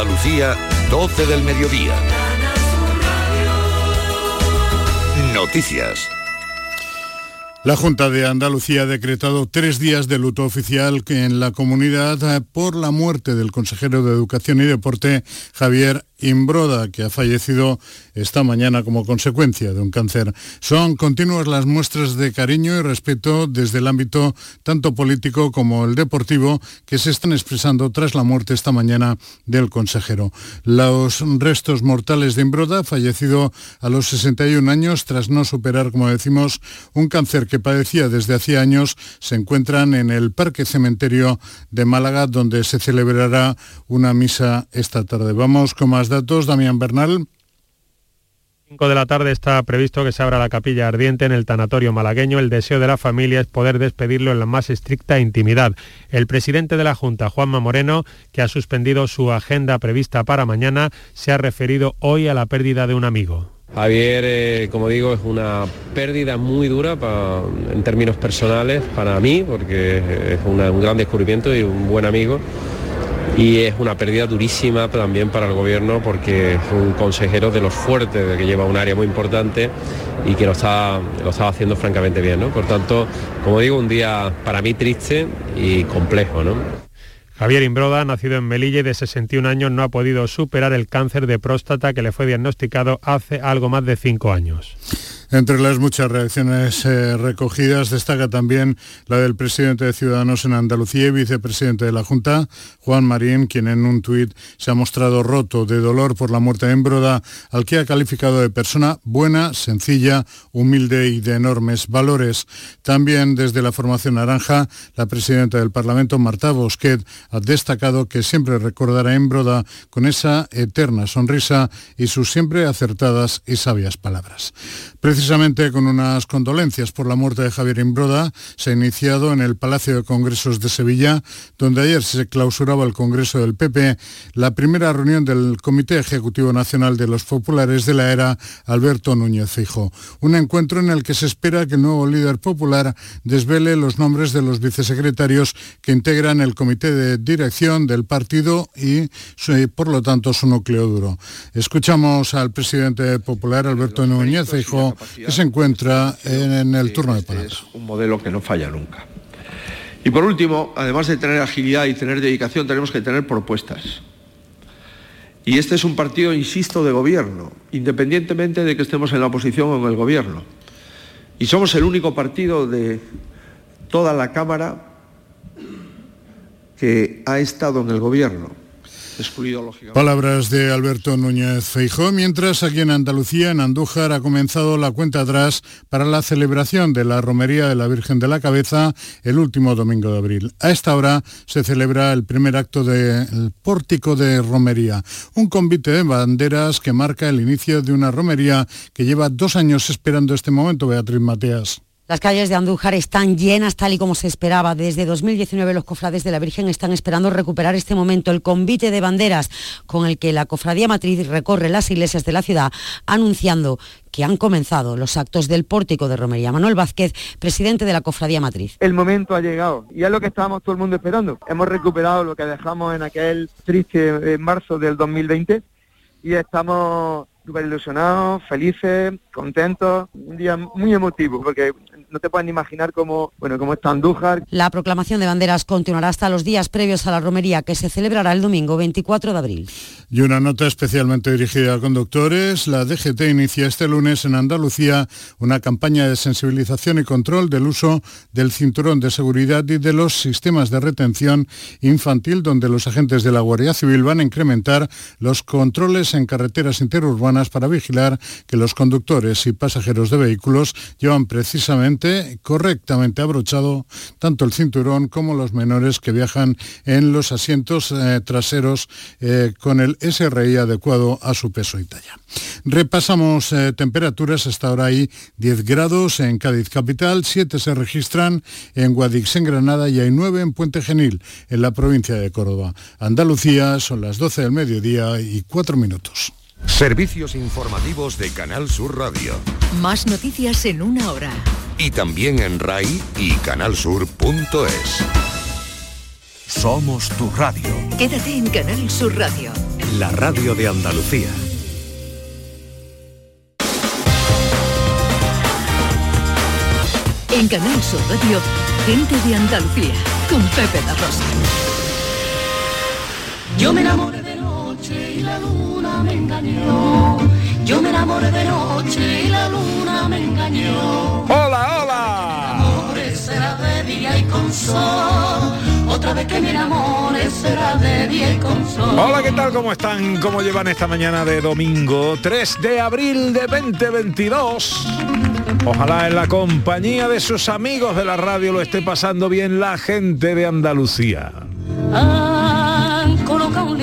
Andalucía, 12 del mediodía. Noticias. La Junta de Andalucía ha decretado tres días de luto oficial en la comunidad eh, por la muerte del consejero de Educación y Deporte, Javier Imbroda, que ha fallecido esta mañana como consecuencia de un cáncer. Son continuas las muestras de cariño y respeto desde el ámbito tanto político como el deportivo que se están expresando tras la muerte esta mañana del consejero. Los restos mortales de Imbroda, fallecido a los 61 años tras no superar, como decimos, un cáncer que padecía desde hacía años, se encuentran en el Parque Cementerio de Málaga, donde se celebrará una misa esta tarde. Vamos con más datos, Damián Bernal. 5 de la tarde está previsto que se abra la capilla ardiente en el tanatorio malagueño. El deseo de la familia es poder despedirlo en la más estricta intimidad. El presidente de la Junta, Juanma Moreno, que ha suspendido su agenda prevista para mañana, se ha referido hoy a la pérdida de un amigo. Javier, eh, como digo, es una pérdida muy dura en términos personales para mí, porque es un gran descubrimiento y un buen amigo y es una pérdida durísima también para el gobierno porque es un consejero de los fuertes, de que lleva un área muy importante y que lo está, lo estaba haciendo francamente bien. ¿no? Por tanto, como digo, un día para mí triste y complejo. ¿no? Javier Imbroda, nacido en Melilla y de 61 años, no ha podido superar el cáncer de próstata que le fue diagnosticado hace algo más de cinco años. Entre las muchas reacciones eh, recogidas destaca también la del presidente de Ciudadanos en Andalucía y vicepresidente de la Junta, Juan Marín, quien en un tuit se ha mostrado roto de dolor por la muerte de Embroda, al que ha calificado de persona buena, sencilla, humilde y de enormes valores. También desde la formación naranja, la presidenta del Parlamento, Marta Bosquet, ha destacado que siempre recordará a Embroda con esa eterna sonrisa y sus siempre acertadas y sabias palabras. Precisamente con unas condolencias por la muerte de Javier Imbroda, se ha iniciado en el Palacio de Congresos de Sevilla, donde ayer se clausuraba el Congreso del PP, la primera reunión del Comité Ejecutivo Nacional de los Populares de la era, Alberto Núñez Fijo. Un encuentro en el que se espera que el nuevo líder popular desvele los nombres de los vicesecretarios que integran el Comité de Dirección del partido y, por lo tanto, su núcleo duro. Escuchamos al presidente popular, Alberto Núñez Fijo, que se encuentra en, el turno de palabra. Es un modelo que no falla nunca. Y por último, además de tener agilidad y tener dedicación, tenemos que tener propuestas. Y este es un partido, insisto, de gobierno, independientemente de que estemos en la oposición o en el gobierno. Y somos el único partido de toda la Cámara que ha estado en el gobierno Palabras de Alberto Núñez Feijó, mientras aquí en Andalucía, en Andújar, ha comenzado la cuenta atrás para la celebración de la Romería de la Virgen de la Cabeza el último domingo de abril. A esta hora se celebra el primer acto del pórtico de romería, un convite de banderas que marca el inicio de una romería que lleva dos años esperando este momento, Beatriz Mateas. Las calles de Andújar están llenas tal y como se esperaba. Desde 2019 los cofrades de la Virgen están esperando recuperar este momento, el convite de banderas con el que la cofradía matriz recorre las iglesias de la ciudad anunciando que han comenzado los actos del pórtico de romería. Manuel Vázquez, presidente de la Cofradía Matriz. El momento ha llegado y es lo que estábamos todo el mundo esperando. Hemos recuperado lo que dejamos en aquel triste eh, marzo del 2020 y estamos súper ilusionados, felices, contentos, un día muy emotivo, porque no te pueden imaginar cómo, bueno, cómo está Andújar. La proclamación de banderas continuará hasta los días previos a la romería, que se celebrará el domingo 24 de abril. Y una nota especialmente dirigida a conductores, la DGT inicia este lunes en Andalucía una campaña de sensibilización y control del uso del cinturón de seguridad y de los sistemas de retención infantil, donde los agentes de la Guardia Civil van a incrementar los controles en carreteras interurbanas para vigilar que los conductores y pasajeros de vehículos llevan precisamente correctamente abrochado tanto el cinturón como los menores que viajan en los asientos eh, traseros eh, con el SRI adecuado a su peso y talla. Repasamos eh, temperaturas, hasta ahora hay 10 grados en Cádiz capital, 7 se registran en Guadix en Granada y hay 9 en Puente Genil, en la provincia de Córdoba. Andalucía son las 12 del mediodía y 4 minutos. Servicios informativos de Canal Sur Radio. Más noticias en una hora. Y también en RAI y canalsur.es. Somos tu radio. Quédate en Canal Sur Radio la radio de Andalucía. En Canal Sur Radio, gente de Andalucía, con Pepe la Rosa. Yo me enamoré de noche y la luna me engañó. Yo me enamoré de noche y la luna me engañó. ¡Hola, hola! Amores será de día y con sol. Otra vez que me enamore será de día y con sol. Hola, ¿qué tal? ¿Cómo están? ¿Cómo llevan esta mañana de domingo 3 de abril de 2022? Ojalá en la compañía de sus amigos de la radio lo esté pasando bien la gente de Andalucía. Han colocado un.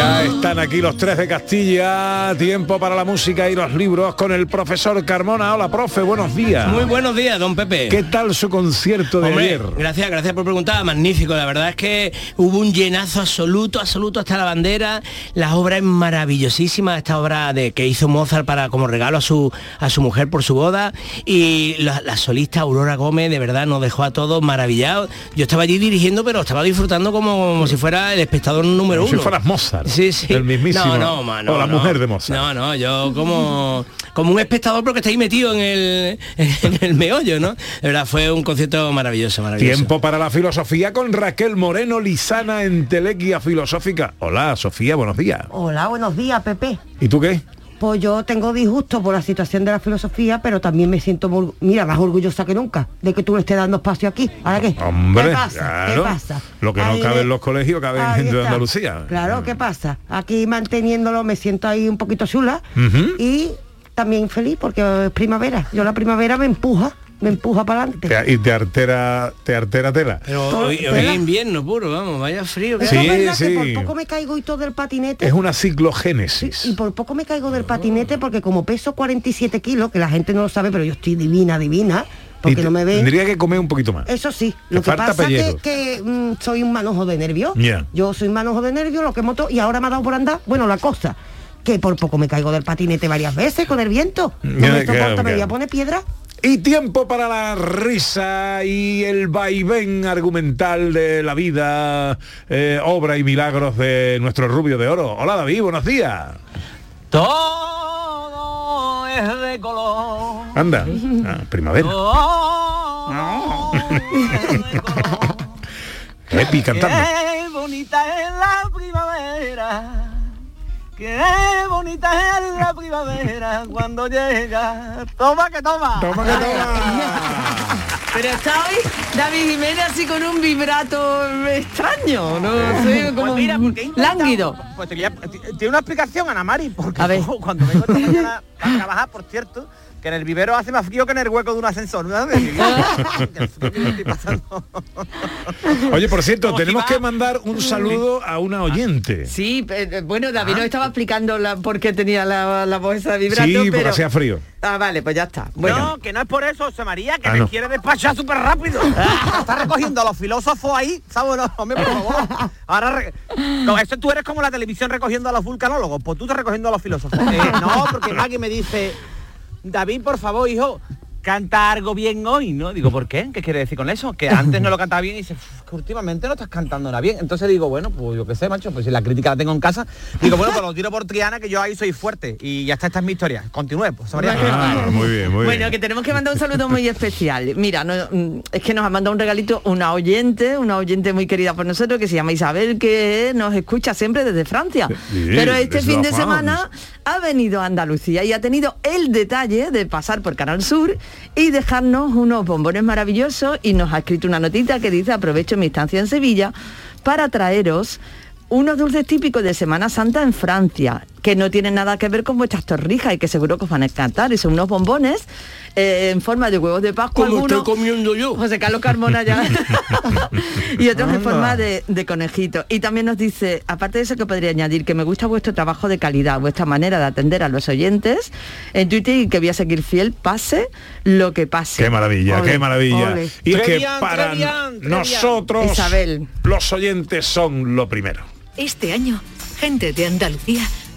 Ya están aquí los tres de Castilla, tiempo para la música y los libros con el profesor Carmona. Hola, profe, buenos días. Muy buenos días, don Pepe. ¿Qué tal su concierto de Hombre, ayer? gracias, gracias por preguntar, magnífico, la verdad es que hubo un llenazo absoluto, absoluto hasta la bandera, la obra es maravillosísima, esta obra de que hizo Mozart para como regalo a su a su mujer por su boda y la, la solista Aurora Gómez de verdad nos dejó a todos maravillados. Yo estaba allí dirigiendo, pero estaba disfrutando como, como si fuera el espectador número Como uno. si fueras Mozart. Sí, sí. El mismísimo. No, no, no, o la no. mujer de Mozart. No, no, yo como, como un espectador porque está ahí metido en el, en el meollo, ¿no? De verdad, fue un concierto maravilloso, maravilloso. Tiempo para la filosofía con Raquel Moreno Lizana en Telequia Filosófica. Hola, Sofía, buenos días. Hola, buenos días, Pepe. ¿Y tú qué? Pues yo tengo disgusto por la situación de la filosofía, pero también me siento, muy- mira, más orgullosa que nunca de que tú le estés dando espacio aquí. ¿Ahora qué? Hombre, ¿Qué pasa? claro. ¿Qué pasa? Lo que no Ahí cabe de- en los colegios cabe en Ahí gente de está. Andalucía. Claro, ¿qué pasa? Aquí manteniéndolo me siento ahí un poquito chula y también feliz porque es primavera. Yo la primavera me empuja, me empuja para adelante. Te- y te artera, te artera tela. Pero hoy, hoy es invierno puro, vamos, vaya frío. que- Sí, Pero es verdad que sí. por poco me caigo y todo del patinete. Es una Sí, ciclogénesis. y por poco me caigo del patinete porque como peso 47 kilos, que la gente no lo sabe, pero yo estoy divina, divina, Y porque te- no me ven. Tendría que comer un poquito más. Eso sí, Te lo que pasa pellejo. que, que mm, soy un manojo de nervios. Yo soy un manojo de nervios, lo que moto, y ahora me ha dado por andar, bueno, la cosa, que por poco me caigo del patinete varias veces con el viento. No Ya, me claro, soporta, me voy a poner piedra. Y tiempo para la risa y el vaivén argumental de la vida, eh, obra y milagros de nuestro rubio de oro. Hola David, buenos días. Todo es de color. Anda, ah, primavera. Todo es de color. Epi cantando. Qué bonita es la primavera. Qué bonita es la primavera cuando llega. Toma que toma. Toma que toma. Pero está hoy David Jiménez así con un vibrato extraño, no sé, como Pues mira, porque lánguido. Pues tiene una explicación, Ana Mari, porque A ver. yo cuando vengo esta mañana a trabajar, por cierto, que en el vivero hace más frío que en el hueco de un ascensor. ¿no? Oye, por cierto, tenemos que mandar un saludo a una oyente. Sí, eh, bueno, David nos estaba explicando la, por qué tenía la, la voz esa de vibrato, Sí, porque pero... hacía frío. Ah, vale, pues ya está. Bueno, No, que no es por eso, José María, que Ah, me no. quiere despachar súper rápido. Está recogiendo a los filósofos ahí, ¿sabes? No, hombre, por favor. Ahora, re- no, eso tú eres como la televisión recogiendo a los vulcanólogos, pues tú estás recogiendo a los filósofos. Eh, no, porque Maggie me dice, David, por favor, hijo, canta algo bien hoy, ¿no? Digo, ¿por qué? ¿Qué quiere decir con eso? Que antes no lo cantaba bien y "Uf, que últimamente no estás cantando nada bien. Entonces digo, bueno, pues yo qué sé, macho, pues si la crítica la tengo en casa, digo, bueno, pues lo tiro por Triana, que yo ahí soy fuerte. Y ya está, esta es mi historia. Continúe, pues, María. Ah, muy bien, muy bueno, bien. que tenemos que mandar un saludo muy especial. Mira, no, mm, es que nos ha mandado un regalito una oyente, una oyente muy querida por nosotros, que se llama Isabel, que nos escucha siempre desde Francia. Sí, Pero este fin de semana ha venido a Andalucía y ha tenido el detalle de pasar por Canal Sur y dejarnos unos bombones maravillosos y nos ha escrito una notita que dice aprovecho mi estancia en Sevilla para traeros unos dulces típicos de Semana Santa en Francia, que no tienen nada que ver con vuestras torrijas y que seguro que os van a encantar. Y son unos bombones eh, en forma de huevos de Pascua. Como estoy comiendo yo. José Carlos Carmona ya. y otros en forma de, de conejito. Y también nos dice, aparte de eso que podría añadir, que me gusta vuestro trabajo de calidad, vuestra manera de atender a los oyentes en Twitter y que voy a seguir fiel, pase lo que pase. Qué maravilla, Ole, qué maravilla. ole. Y es que para Trevian, Trevian. nosotros Isabel. los oyentes son lo primero. Este año, gente de Andalucía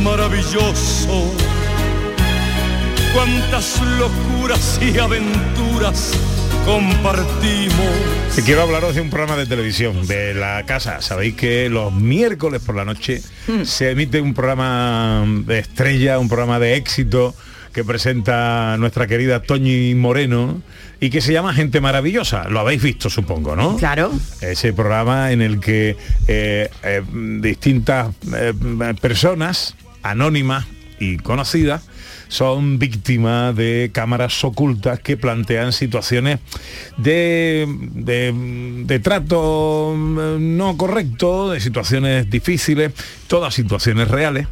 maravilloso. Cuántas locuras y aventuras compartimos. Y quiero hablaros de un programa de televisión de la casa. Sabéis que los miércoles por la noche se emite un programa de estrella, un programa de éxito que presenta nuestra querida Toñi Moreno y que se llama Gente Maravillosa. Lo habéis visto, supongo, ¿no? Claro. Ese programa en el que eh, eh, distintas eh, personas anónimas y conocidas son víctimas de cámaras ocultas que plantean situaciones de, trato mm, no correcto, de situaciones difíciles, todas situaciones reales,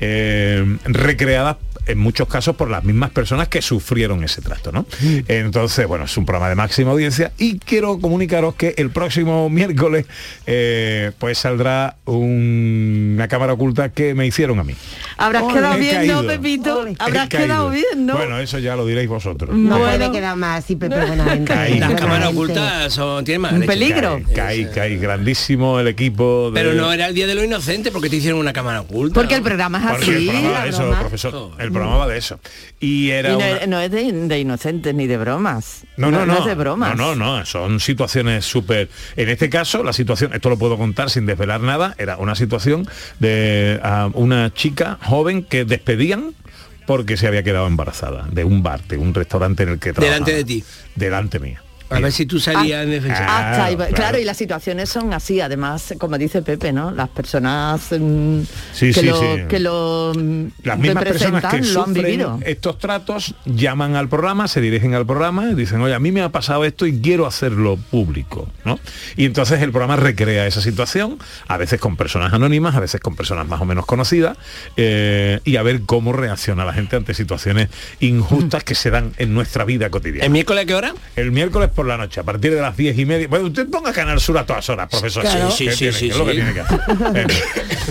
eh, recreadas en muchos casos por las mismas personas que sufrieron ese trato, ¿no? Entonces, bueno, es un programa de máxima audiencia y quiero comunicaros que el próximo miércoles eh, pues saldrá un- una cámara oculta que me hicieron a mí. Habrás quedado bien, ¿no. Pepito? Habrás quedado bien, ¿no? Bueno, eso ya lo diréis vosotros. No Bueno. puede quedar más gente. Caí. Las cámaras ocultas son, tienen más Un peligro. Caí, caí, grandísimo el equipo de... Pero no era el día de lo inocente porque te hicieron una cámara oculta. Porque el programa es Porque el así. programa eso, profesor. El programa va de eso. Y era Y no, una- no es de, de inocentes ni de bromas. No, no, no. es de bromas. No, no, no. Son situaciones súper. En este caso, la situación, esto lo puedo contar sin desvelar nada, era una situación de una chica joven que despedían porque se había quedado embarazada de un bar, de un restaurante en el que trabajaba. Delante de ti. Delante mía. A ver si tú salías en defensa. Ah, Hasta ahí- claro. claro. y las situaciones son así, además, como dice Pepe, ¿no? Las personas mm, Sí, que, sí, lo, sí. que lo mm, Las mismas personas que lo han vivido. estos tratos llaman al programa, se dirigen al programa y dicen, oye, a mí me ha pasado esto y quiero hacerlo público, ¿no? Y entonces el programa recrea esa situación, a veces con personas anónimas, a veces con personas más o menos conocidas, eh, y a ver cómo reacciona la gente ante situaciones injustas que se dan en nuestra vida cotidiana. ¿El miércoles a qué hora? El miércoles por la noche, a partir de las diez y media. Bueno, usted ponga Canal Sur a todas horas, profesor. Claro. Sí, ¿Qué sí, tiene? sí, ¿Qué es lo que tiene que hacer? Eh,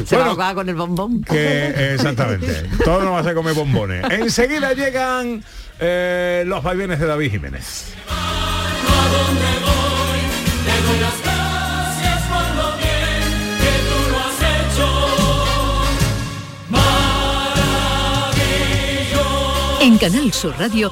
Se va a bueno, con el bombón. que exactamente. Todo no va a ser comer bombones. Enseguida llegan eh, los vaivenes de David Jiménez. En Canal Sur Radio,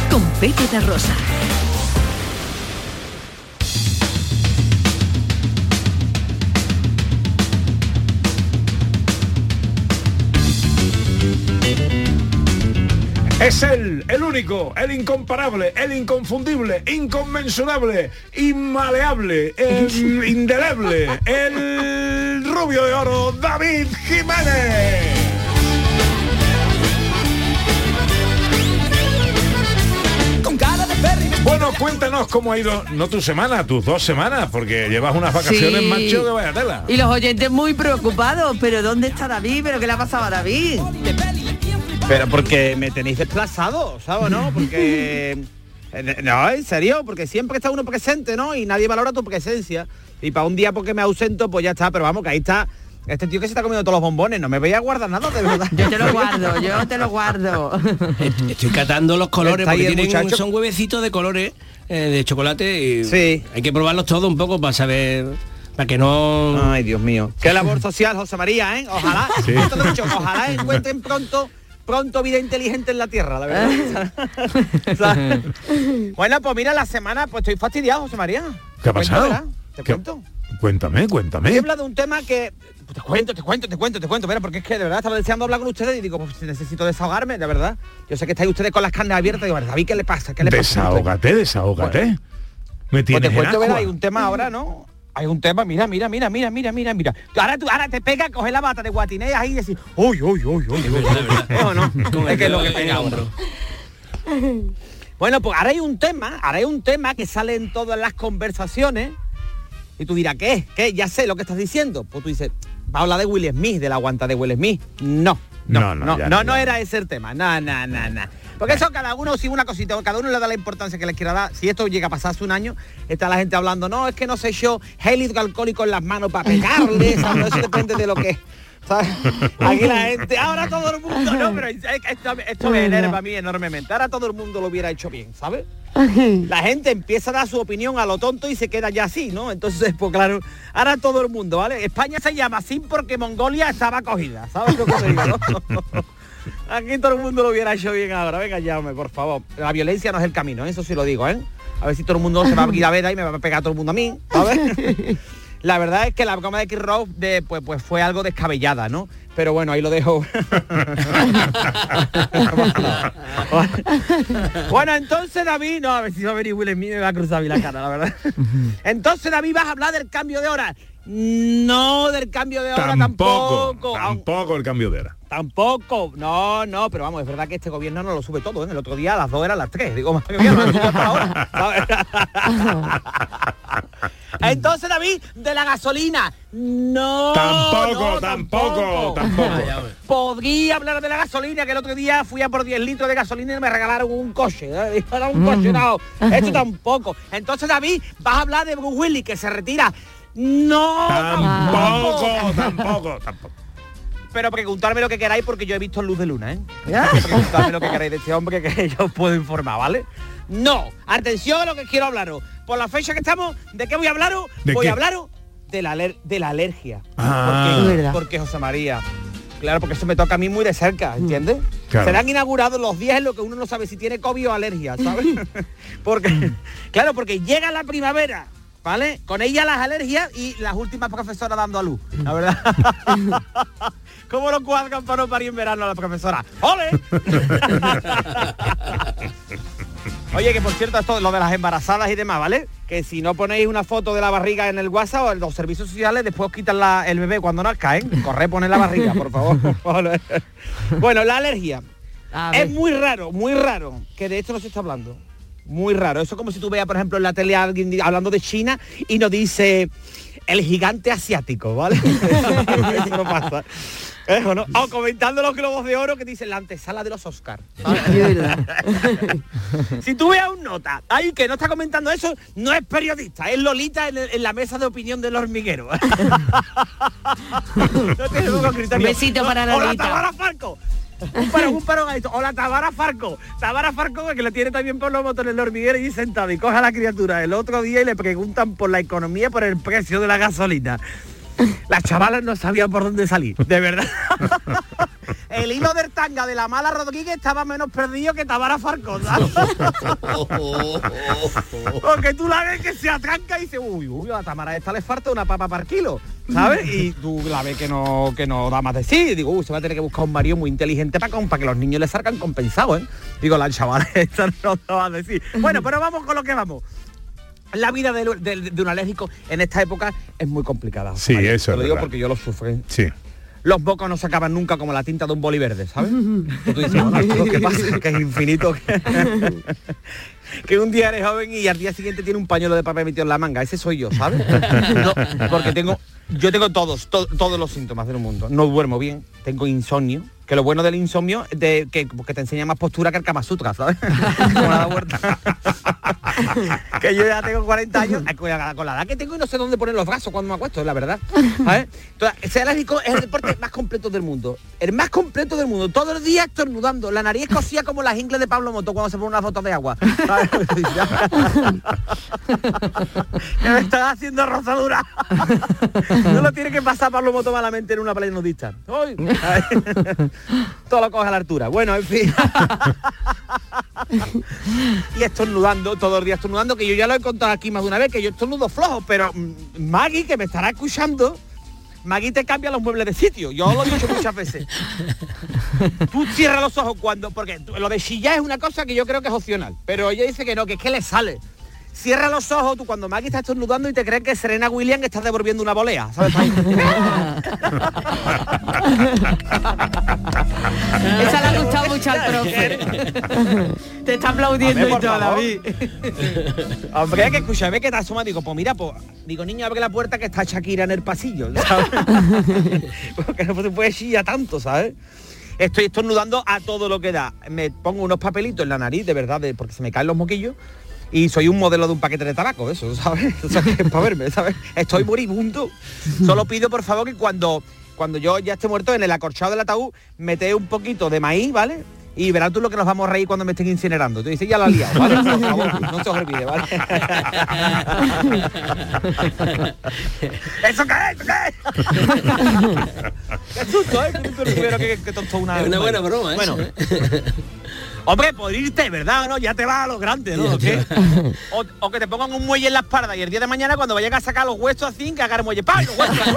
Con Pepe da Rosa. Es él, el único, el incomparable, el inconfundible, inconmensurable, inmaleable, el indeleble, el rubio de oro, David Jiménez. Bueno, cuéntanos cómo ha ido, no tu semana, tus dos semanas, porque llevas unas vacaciones, Sí. macho, que vaya tela. Y los oyentes muy preocupados, pero ¿dónde está David? ¿Pero qué le ha pasado a David? Pero porque me tenéis desplazado, ¿sabes? ¿No? Porque... eh, No, en serio, porque siempre está uno presente, ¿no? Y nadie valora tu presencia. Y para un día porque me ausento, pues ya está. Pero vamos, que ahí está este tío que se está comiendo todos los bombones. No me voy a guardar nada, de verdad. Yo te lo guardo, yo te lo guardo. Estoy catando los colores porque tienen, muchacho. son huevecitos de colores eh, de chocolate y Sí. hay que probarlos todos un poco para saber para que no... Ay, Dios mío. Qué labor social, José María, ¿eh? Ojalá, Sí. ojalá encuentren pronto pronto vida inteligente en la tierra, la verdad. Bueno, pues mira, la semana, pues estoy fastidiado, José María. ¿Qué ha cuento, pasado? Te ¿Qué- cuento. Cuéntame, cuéntame. hablar de un tema que te cuento, te cuento, te cuento, te cuento, mira, porque es que de verdad estaba deseando hablar con ustedes y digo, pues necesito desahogarme, de verdad. Yo sé que estáis ustedes con las carnes abiertas y digo, David, ¿qué le pasa? ¿Qué le pasa? Desahógate, desahógate. Me Pues tienes te en cuento, verá, agua. hay un tema ahora, ¿no? Hay un tema, mira, mira, mira, mira, mira, mira, mira. Ahora tú, ahora te pega, coge la bata de guatineas ahí y decís, uy, uy, uy, uy, uy. ¿Eh o no? Es que es lo que pega hombro. Bueno, pues ahora hay un tema, ahora hay un tema que sale en todas las conversaciones y tú dirás, ¿qué? ¿Qué? Ya sé lo que estás diciendo. Pues tú dices, va a hablar de Will Smith, de la guanta de Will Smith. No, no, no, no, no, no, era ese el tema. No, no, no, no. Porque eso cada uno, si una cosita, cada uno le da la importancia que le quiera dar. Si esto llega a pasar hace un año, está la gente hablando, no, es que no sé yo, gel hidroalcohólico en las manos para pegarle, ¿sabes? eso depende de lo que... Aquí la gente, ahora todo el mundo, no, pero es- es- esto, esto me enerva a mí enormemente. Ahora todo el mundo lo hubiera hecho bien, ¿sabes? La gente empieza a dar su opinión a lo tonto y se queda ya así, ¿no? Entonces, pues claro, ahora todo el mundo, ¿vale? España se llama así porque Mongolia estaba cogida, ¿sabes lo que te digo, no? Aquí todo el mundo lo hubiera hecho bien ahora. Venga, llame, por favor. La violencia no es el camino, eso sí lo digo, ¿eh? A ver si todo el mundo se va a ir a ver y me va a pegar todo el mundo a mí, ¿sabes? La verdad es que la broma de Kid Rock de, pues, pues fue algo descabellada, ¿no? Pero bueno, ahí lo dejo. bueno, entonces David, no, a ver si va a venir Will Smith me va a cruzar a mí la cara, la verdad. Entonces David vas a hablar del cambio de hora. No del cambio de hora Tampoco, tampoco. tampoco el cambio de hora. Tampoco, no, no, pero vamos, es verdad que este gobierno no lo sube todo, ¿eh? El otro día a las dos eran las tres, digo, madre mía, no lo sube hasta ahora, ¿sabes? Entonces, David, de la gasolina, no. Tampoco, no, tampoco, tampoco. Podría hablar de la gasolina, que el otro día fui a por 10 litros de gasolina y me regalaron un coche. ¿eh? Un coche, no. Esto tampoco. Entonces, David, vas a hablar de Bruce Willis, que se retira. No, Tampoco, tampoco, tampoco. pero preguntarme lo que queráis porque yo he visto Luz de Luna, ¿eh? Preguntarme lo que queráis de este hombre que yo os puedo informar, ¿vale? No, atención a lo que quiero hablaros. Por la fecha que estamos, ¿de qué voy a hablaros? ¿De Voy qué? a hablaros de la, aler- de la alergia. Ah. porque, José María. Claro, porque eso me toca a mí muy de cerca, ¿entiendes? Claro. Serán inaugurados los días en los que uno no sabe si tiene COVID o alergia, ¿sabes? porque, claro, porque llega la primavera, ¿vale? Con ella las alergias y las últimas profesoras dando a luz, la verdad. ¿Cómo lo cuadran para no parir en verano a la profesora? ¡Ole! Oye, que por cierto, esto lo de las embarazadas y demás, ¿vale? Que si no ponéis una foto de la barriga en el WhatsApp o en los servicios sociales, después os quitan la- el bebé cuando nazca, ¿eh? Corre, poner la barriga, por favor. bueno, la alergia. Es muy raro, muy raro, que de esto no se está hablando. Muy raro. Eso es como si tú veas, por ejemplo, en la tele a alguien hablando de China y nos dice el gigante asiático, ¿vale? Eso no pasa. ¿Eh, o no? O comentando los globos de oro que dicen la antesala de los Oscars. si tú veas un nota, ahí que no está comentando eso, no es periodista, es Lolita en, la mesa de opinión del hormiguero. no. Un besito para Lolita. Farco. Un parón, un parón a esto. Hola, Tamara Farco. Tamara Farco, que lo tiene también por los botones el hormiguero y sentado y coge a la criatura el otro día y le preguntan por la economía, por el precio de la gasolina. Las chavalas no sabían por dónde salir, de verdad. El hilo del tanga de la mala Rodríguez estaba menos perdido que Tamara Farco. ¿sabes? Porque tú la ves que se atranca y dice, uy, uy, a Tamara esta le falta una papa par kilo, ¿sabes? Y tú la ves que no, que no da más de sí. Y digo, uy, se va a tener que buscar un marido muy inteligente para, para que los niños le salgan compensados, ¿eh? Digo, la chavala esta no te va a decir. Bueno, pero vamos con lo que vamos. La vida de, de- de un alérgico en esta época es muy complicada. Sí, María. eso Te lo digo verdad. porque yo lo sufro. ¿eh? Sí. Los bocos no se acaban nunca como la tinta de un boli verde, ¿sabes? Que tú dices, "Bueno, ¿esto ¿qué pasa? Que es infinito. Que, un día eres joven y al día siguiente tiene un pañuelo de papel metido en la manga. Ese soy yo, ¿sabes? Porque tengo, yo tengo todos, to- todos los síntomas del mundo. No duermo bien, tengo insomnio, Que lo bueno del insomnio de, que, te enseña más postura que el Kama Sutra, ¿sabes? Que yo ya tengo 40 años, eh, con la, con la edad que tengo y no sé dónde poner los brazos cuando me acuesto, la verdad. ¿sabes? Entonces, es el deporte más completo del mundo. El más completo del mundo. Todo el día estornudando. La nariz cosía como las ingles de Pablo Moto cuando se pone una foto de agua. me estás haciendo rozadura. no lo tiene que pasar Pablo Moto malamente en una playa nudista. ¿sabes? Todo lo coge a la altura. Bueno, en fin. y estornudando, todo el día estornudando, que yo ya lo he contado aquí más de una vez, que yo estornudo flojo, pero mm, Maggie, que me estará escuchando, Maggie te cambia los muebles de sitio. Yo lo he dicho muchas veces. Tú cierras los ojos cuando, porque lo de chillar es una cosa que yo creo que es opcional, pero ella dice que no, que es que le sale. Cierra los ojos tú cuando Maggie está estornudando y te crees que Serena Williams está devolviendo una volea, ¿sabes? Esa le ha gustado mucho al profe. Te está aplaudiendo y todo. David. Hombre, que escúchame que te asoma, digo, pues mira, pues, digo, niño, abre la puerta que está Shakira en el pasillo, ¿sabes? Porque no se puede chillar tanto, ¿sabes? Estoy estornudando a todo lo que da. Me pongo unos papelitos en la nariz, de verdad, de- porque se me caen los moquillos. Y soy un modelo de un paquete de tabaco, eso, ¿sabes? O sea, que es para verme, ¿sabes? Estoy moribundo. Solo pido, por favor, que cuando, cuando yo ya esté muerto, en el acorchado del ataúd, mete un poquito de maíz, ¿vale? Y verás tú lo que nos vamos a reír cuando me estén incinerando. Tú dices, ya la liado, ¿vale? Por favor, no se os olvide, ¿vale? ¿Eso qué es? ¿Eso qué es? Qué susto, ¿eh? Que que, que tontó una... Es una buena broma, Bueno. Hombre, por irte, ¿verdad? ¿No? Ya te vas a lo grande, ¿no? ¿O, qué? O, o que te pongan un muelle en la espalda y el día de mañana cuando vayas a sacar los huesos así, que haga el muelle. ¡Pam! Los huesos.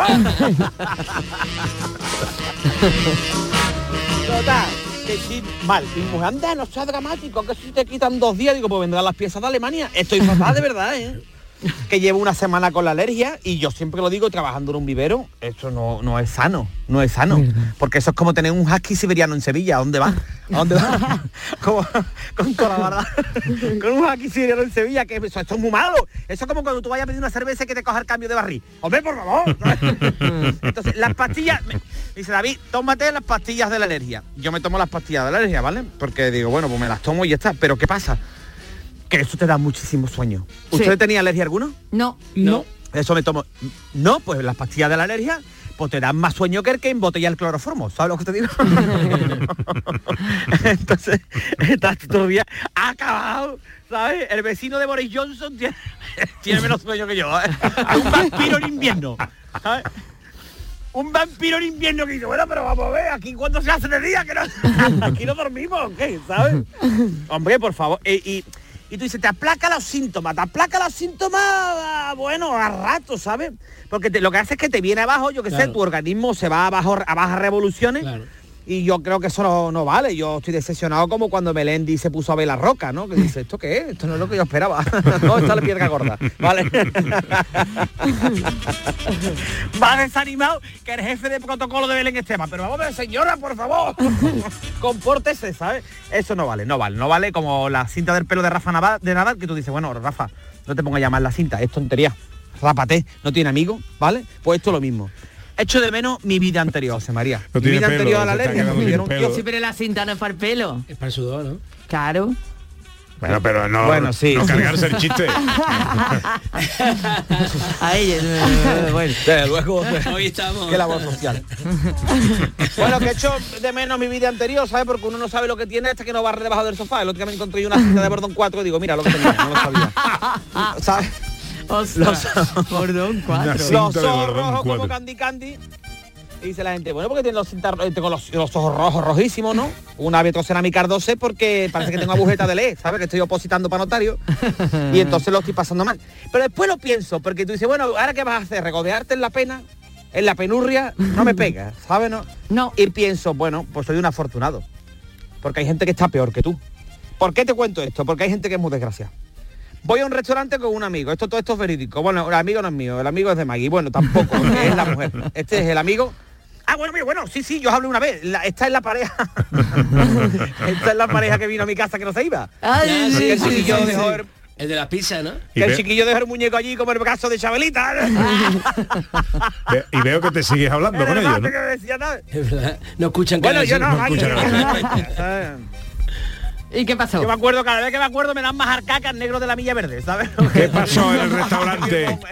Total, que sí, mal. Y mujer, anda, no seas dramático, que si te quitan dos días, digo, pues vendrán las piezas de Alemania. Estoy fatal de verdad, ¿eh? Que llevo una semana con la alergia y yo siempre lo digo, trabajando en un vivero, eso no, no es sano, no es sano. Porque eso es como tener un husky siberiano en Sevilla, ¿a dónde va? ¿A dónde va? Como- con toda la verdad. Con un husky siberiano en Sevilla, que eso, esto es muy malo. Eso es como cuando tú vayas a pedir una cerveza y que te coja el cambio de barril. Hombre, por favor. Entonces, las pastillas, me- dice David, tómate las pastillas de la alergia. Yo me tomo las pastillas de la alergia, ¿vale? Porque digo, bueno, pues me las tomo y ya está. Pero ¿qué pasa? Que eso te da muchísimo sueño. ¿Usted tenía alergia alguna? No. No. Eso me tomo. No, pues las pastillas de la alergia pues te dan más sueño que el que embotella el cloroformo. ¿Sabes lo que te digo? Entonces, estás día acabado, ¿sabes? El vecino de Boris Johnson tiene, tiene menos sueño que yo. ¿eh? Un vampiro en invierno. ¿sabes? Un vampiro en invierno que dice, bueno, pero vamos a ver, aquí cuando se hace de día, que no, aquí no dormimos, ¿qué? ¿Sabes? Hombre, por favor. eh, y, y tú dices, te aplaca los síntomas, te aplaca los síntomas, bueno, a rato, ¿sabes? Porque te- lo que hace es que te viene abajo, yo que sé, tu organismo se va abajo a bajas revoluciones. Y yo creo que eso no, no vale. Yo estoy decepcionado como cuando Melendi se puso a ver la roca, ¿no? Que dice, ¿esto qué es? Esto no es lo que yo esperaba. no, está la piedra gorda. Vale. Va desanimado que el jefe de protocolo de Belén Esteban. Pero vamos a ver, señora, por favor. Compórtese, ¿sabes? Eso no vale, no vale. No vale como la cinta del pelo de Rafa Nadal, de Nadal que tú dices, bueno, Rafa, no te pongas a llamar la cinta, es tontería. Rápate, no tiene amigos, ¿vale? Pues esto es lo mismo. Echo de menos mi vida anterior, José María. No mi vida pelo, anterior a la alergia. Sí, pero la cinta no es para el pelo. Es para el sudor, ¿no? Claro. Bueno, pero no, Bueno, sí, no cargarse el chiste. A ella. bueno. Desde luego. Hoy estamos. Qué labor social. bueno, que echo de menos mi vida anterior, ¿sabes? Porque uno no sabe lo que tiene hasta que no barre debajo del sofá. El otro día me encontré yo una cinta de Bordón 4 y digo, mira lo que tenía, no lo sabía. ¿Sabes? Ostras, Bordón 4. Una cinta Los ojos rojos como 4. Candy Candy. Y dice la gente, bueno, porque tiene los, cintas- eh, tengo los, los ojos rojos rojísimos, ¿no? Una Vitrocerámica 12 porque parece que tengo agujeta de ley, ¿sabes? Que estoy opositando para notario. Y entonces lo estoy pasando mal. Pero después lo pienso, porque tú dices, bueno, ¿ahora qué vas a hacer? ¿Regodearte en la pena? En la penurria no me pega, ¿sabes? No. No. Y pienso, bueno, pues soy un afortunado. Porque hay gente que está peor que tú. ¿Por qué te cuento esto? Porque hay gente que es muy desgraciada. Voy a un restaurante con un amigo, esto todo esto es verídico. Bueno, el amigo no es mío, el amigo es de Maggie. Bueno, tampoco, es la mujer. Este es el amigo. Ah, bueno, mira, bueno, sí, sí, yo os hablé una vez. La- esta es la pareja. esta es la pareja que vino a mi casa que no se iba. Ay, Porque sí, el sí, chiquillo sí, dejó sí. el- El de las pizzas, ¿no? Que el chiquillo dejó el muñeco allí como el brazo de Chabelita. y veo que te sigues hablando con ellos, ¿no? Es verdad. No escuchan Bueno, yo no, no escuchan ¿Y qué pasó? Yo me acuerdo, cada vez que me acuerdo me dan más arcacas negros de la Milla Verde, ¿sabes? ¿Qué pasó en el restaurante?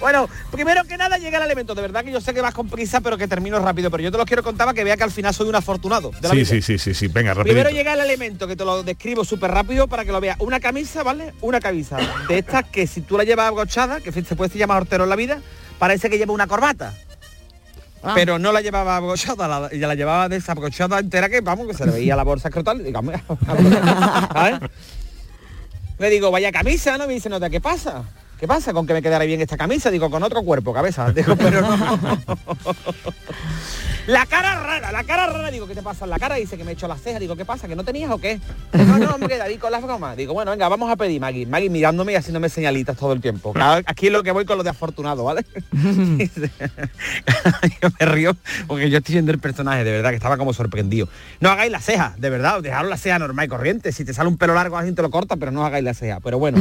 Bueno, primero que nada llega el elemento, de verdad que yo sé que vas con prisa, pero que termino rápido, pero yo te lo quiero contar para que vea que al final soy un afortunado. de la Sí, vida. sí, sí, sí, sí. Venga, rapidito. Primero llega el elemento que te lo describo súper rápido para que lo veas. Una camisa, ¿vale? Una camisa de estas que si tú la llevas abrochada, que se puede llamar hortero en la vida, parece que lleva una corbata. Ah. Pero no la llevaba abrochada, la, ella la llevaba desabrochada entera que vamos, que se le veía la bolsa escrotal, digamos. Le digo, vaya camisa, ¿no? Me dice, nota, ¿qué pasa? ¿Qué pasa con que me quedara bien esta camisa? Digo, con otro cuerpo, cabeza. Digo, pero no. La cara rara, la cara rara, digo, ¿qué te pasa en la cara? Dice que me hecho las cejas, digo, ¿qué pasa? ¿Que no tenías o qué? No, no, hombre, David, con las bromas. Digo, bueno, venga, vamos a pedir, Maggie. Maggie mirándome y haciéndome señalitas todo el tiempo. Aquí es lo que voy con lo de afortunado, ¿vale? Yo me río porque yo estoy viendo el personaje, de verdad, que estaba como sorprendido. No hagáis la ceja, de verdad, dejaros la ceja normal y corriente. Si te sale un pelo largo, alguien te lo corta, pero no hagáis la ceja. Pero bueno,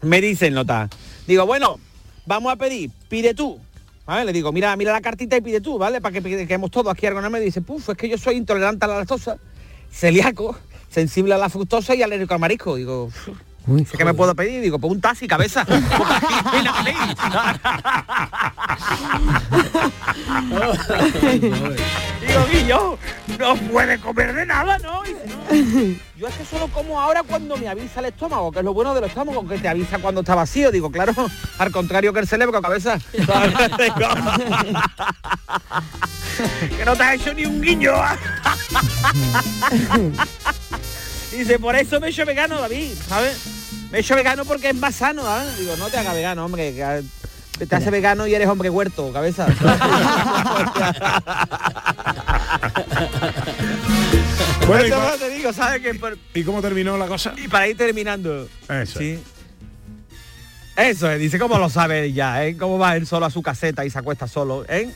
me dicen, nota. Digo, bueno, vamos a pedir, pide tú. ¿Vale? Le digo, mira, mira la cartita y pide tú, ¿vale? Para que quedemos todos aquí algo me dice, puf, es que yo soy intolerante a la lactosa, celíaco, sensible a la fructosa y alérgico al marisco. Digo, ¿qué me puedo pedir? Digo, pues un taxi, cabeza. Digo, Guillo, no puede comer de nada, ¿no? Y dice, "No, Yo es que solo como ahora cuando me avisa el estómago, que es lo bueno del estómago, que te avisa cuando está vacío. Digo, claro, al contrario que el cerebro, cabeza. que no te has hecho ni un guiño. Dice, por eso me he hecho vegano, David, ¿sabes? Me he hecho vegano porque es más sano, ¿sabes? Digo, no te hagas vegano, hombre, que ah, te hace vegano y eres hombre huerto, cabeza. Bueno, ¿y Eso cómo- no te digo, ¿sabes? Que por- ¿Y cómo terminó la cosa? Y para ir terminando. Eso. Sí. Eso es, dice cómo lo sabe ya, ¿eh? Cómo va él solo a su caseta y se acuesta solo, ¿eh?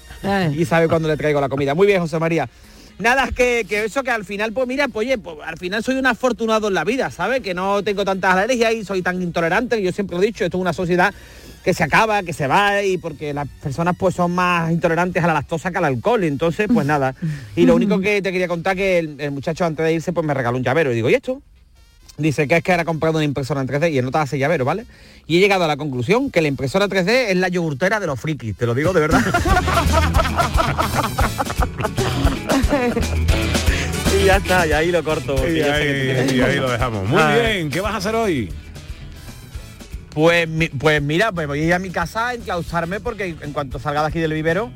Y sabe cuándo le traigo la comida. Muy bien, José María. Nada, que, que eso que al final, pues mira, pues oye, pues, al final soy un afortunado en la vida, ¿sabes? Que no tengo tantas alergias y soy tan intolerante, yo siempre lo he dicho, esto es una sociedad que se acaba, que se va y porque las personas pues son más intolerantes a la lactosa que al alcohol, entonces pues nada. Y lo único que te quería contar que el, el muchacho antes de irse pues me regaló un llavero y digo, ¿y esto? Dice que es que era comprado una impresora en 3D y él no te hace llavero, ¿vale? Y he llegado a la conclusión que la impresora 3D es la yogurtera de los frikis, te lo digo de verdad. y ya está, y ahí lo corto. Y ahí, y lo dejamos. Muy Ah. bien, ¿qué vas a hacer hoy? Pues, mi- pues mira, pues voy a ir a mi casa a enclausarme porque en cuanto salga de aquí del vivero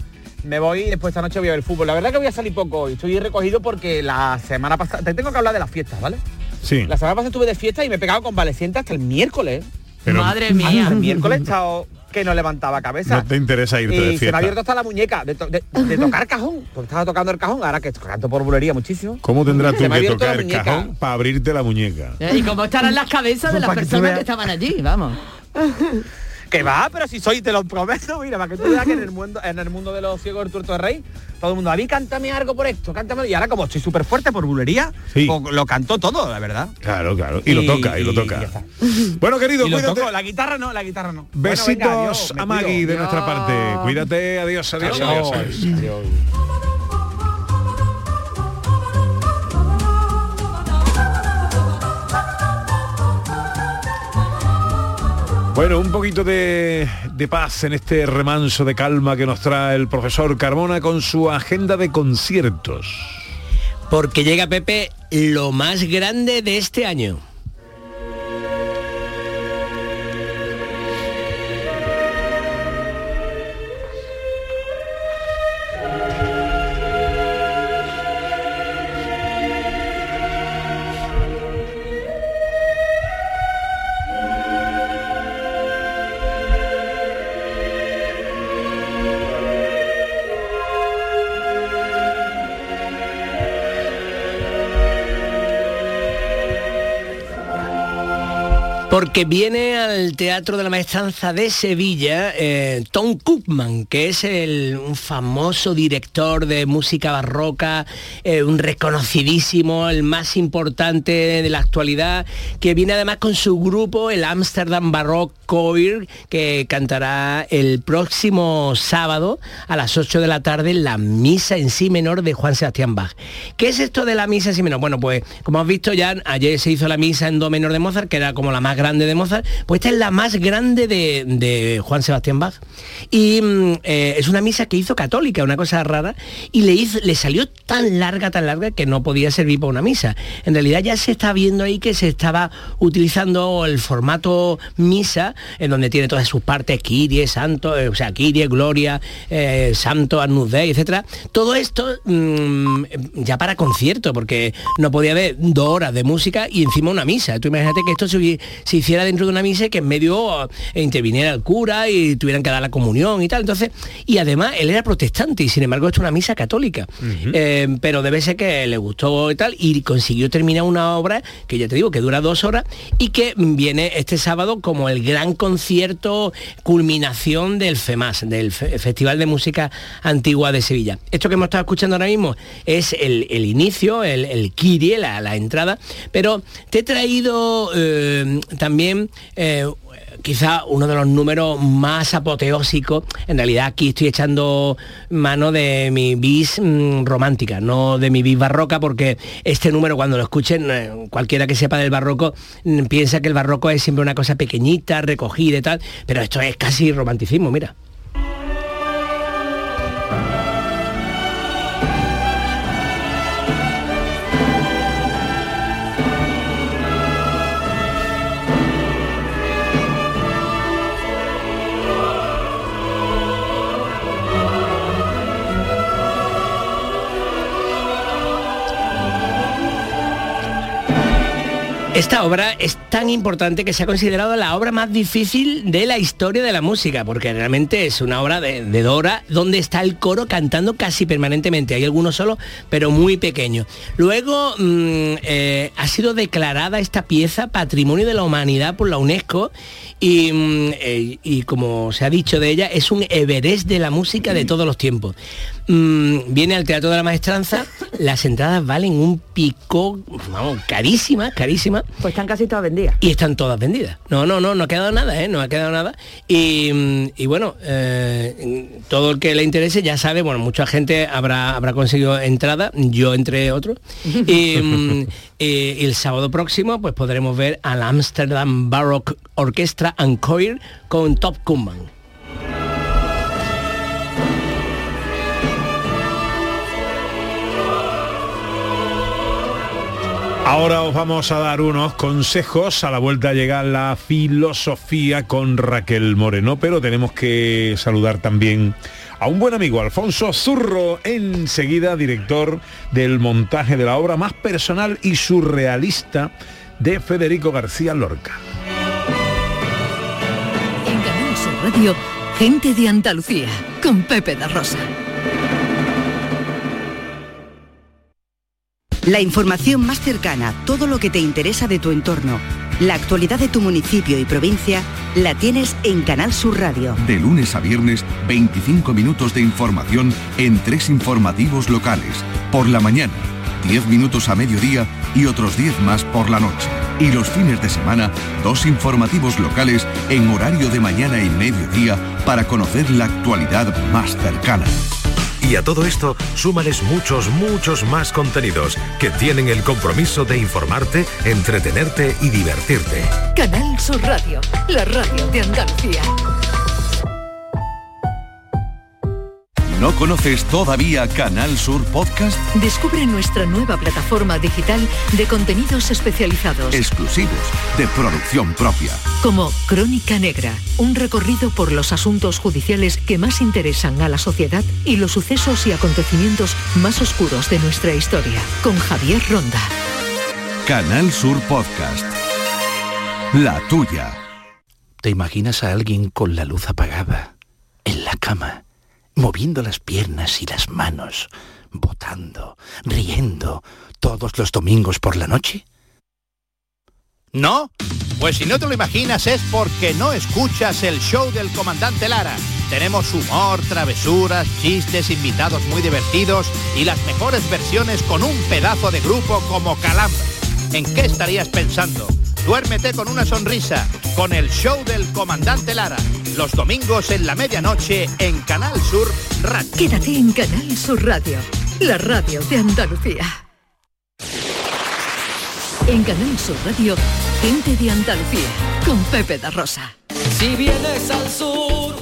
me voy y después esta noche voy a ver el fútbol. La verdad que voy a salir poco hoy. Estoy recogido porque la semana pasada... Te tengo que hablar de las fiestas, ¿vale? Sí. La semana pasada estuve de fiesta y me he pegado convaleciente hasta el miércoles. Pero- Madre mía. El miércoles he estado que no levantaba cabeza. No te interesa irte de y se me fiesta. ha abierto hasta la muñeca de, to- de- de tocar cajón. Porque estaba tocando el cajón, ahora que canto por bulería muchísimo. ¿Cómo tendrás tú que tocar el cajón para abrirte la muñeca? ¿Y cómo estarán las cabezas de las personas que estaban allí? Vamos. Que va, pero si soy, te lo prometo, mira, para que tú veas que en el mundo, en el mundo de los ciegos del de rey, todo el mundo, David, cántame algo por esto, cántame. Y ahora como estoy súper fuerte por bulería, Sí. pues lo cantó todo, la verdad. Claro, claro. Y, lo toca, y lo toca. Bueno, querido, Y lo cuídate. toco, la guitarra no, la guitarra no. Bueno, Besitos venga, adiós, a Maggie de nuestra parte. Cuídate, adiós, adiós, adiós. Adiós, adiós. Bueno, un poquito de, paz en este remanso de calma que nos trae el profesor Carmona con su agenda de conciertos. Porque llega Pepe lo más grande de este año. Porque viene al Teatro de la Maestranza de Sevilla eh, Tom Cookman, que es el, un famoso director de música barroca, eh, un reconocidísimo, el más importante de la actualidad, que viene además con su grupo, el Amsterdam Baroque Choir, que cantará el próximo sábado a las 8 de la tarde la misa en sí menor de Juan Sebastián Bach. ¿Qué es esto de la misa en sí menor? Bueno, pues como has visto ya, ayer se hizo la misa en do menor de Mozart, que era como la más grande de Mozart, pues esta es la más grande de, de Juan Sebastián Bach. Y mm, eh, es una misa que hizo católica, una cosa rara, y le, hizo, le salió tan larga, tan larga, que no podía servir para una misa. En realidad ya se está viendo ahí que se estaba utilizando el formato misa, en donde tiene todas sus partes, Kirie, Santo, eh, o sea, Kirie, Gloria, eh, Santo, Agnus Dei, etcétera. Todo esto mm, ya para concierto, porque no podía haber dos horas de música y encima una misa. Tú imagínate que esto se, hubi- se hiciera dentro de una misa y que en medio eh, interviniera el cura y tuvieran que dar la comunión y tal. Entonces, y además él era protestante y sin embargo esto es una misa católica. Eh, pero debe ser que le gustó y tal y consiguió terminar una obra que ya te digo que dura dos horas y que viene este sábado como el gran concierto culminación del FEMAS, del Fe- Festival de Música Antigua de Sevilla. Esto que hemos estado escuchando ahora mismo es el, el inicio, el, el Kyrie, la, la entrada, pero te he traído eh, también eh, quizá uno de los números más apoteósicos. En realidad aquí estoy echando mano de mi bis mm, romántica, no de mi bis barroca, porque este número cuando lo escuchen, eh, cualquiera que sepa del barroco, mm, piensa que el barroco es siempre una cosa pequeñita, recogida y tal, pero esto es casi romanticismo, mira. Esta obra es tan importante que se ha considerado la obra más difícil de la historia de la música, porque realmente es una obra de, de Dora donde está el coro cantando casi permanentemente. Hay algunos solos, pero muy pequeños. Luego mm, eh, ha sido declarada esta pieza Patrimonio de la Humanidad por la UNESCO y, mm, eh, y como se ha dicho de ella, es un Everest de la música de todos los tiempos. Mm, viene al Teatro de la Maestranza, las entradas valen un pico, vamos, carísimas, carísimas. Pues están casi todas vendidas. Y están todas vendidas. No, no, no, no ha quedado nada, ¿eh? No ha quedado nada. Y, y bueno, eh, todo el que le interese ya sabe, bueno, mucha gente habrá, habrá conseguido entrada, yo entre otros. Y, mm, y el sábado próximo pues podremos ver al Amsterdam Baroque Orchestra and Choir con Top Kuhlman. Ahora os vamos a dar unos consejos. A la vuelta llega la filosofía con Raquel Moreno, pero tenemos que saludar también a un buen amigo, Alfonso Zurro, enseguida director del montaje de la obra más personal y surrealista de Federico García Lorca. En Canal Radio, gente de Andalucía, con Pepe da Rosa. La información más cercana, todo lo que te interesa de tu entorno, la actualidad de tu municipio y provincia, la tienes en Canal Sur Radio. De lunes a viernes, 25 minutos de información en tres informativos locales. Por la mañana, 10 minutos a mediodía y otros 10 más por la noche. Y los fines de semana, dos informativos locales en horario de mañana y mediodía para conocer la actualidad más cercana. Y a todo esto, súmales muchos, muchos más contenidos que tienen el compromiso de informarte, entretenerte y divertirte. Canal Sur Radio, la radio de Andalucía. ¿No conoces todavía Canal Sur Podcast? Descubre nuestra nueva plataforma digital de contenidos especializados. Exclusivos, de producción propia. Como Crónica Negra, un recorrido por los asuntos judiciales que más interesan a la sociedad y los sucesos y acontecimientos más oscuros de nuestra historia, con Javier Ronda. Canal Sur Podcast. La tuya. ¿Te imaginas a alguien con la luz apagada, en la cama, moviendo las piernas y las manos, votando, riendo, todos los domingos por la noche? ¿No? Pues si no te lo imaginas es porque no escuchas el show del comandante Lara. Tenemos humor, travesuras, chistes, invitados muy divertidos y las mejores versiones con un pedazo de grupo como Calambre. ¿En qué estarías pensando? Duérmete con una sonrisa, con el show del comandante Lara. Los domingos en la medianoche en Canal Sur Radio. Quédate en Canal Sur Radio, la radio de Andalucía. En Canal Sur Radio, gente de Andalucía, con Pepe da Rosa. Si vienes al sur,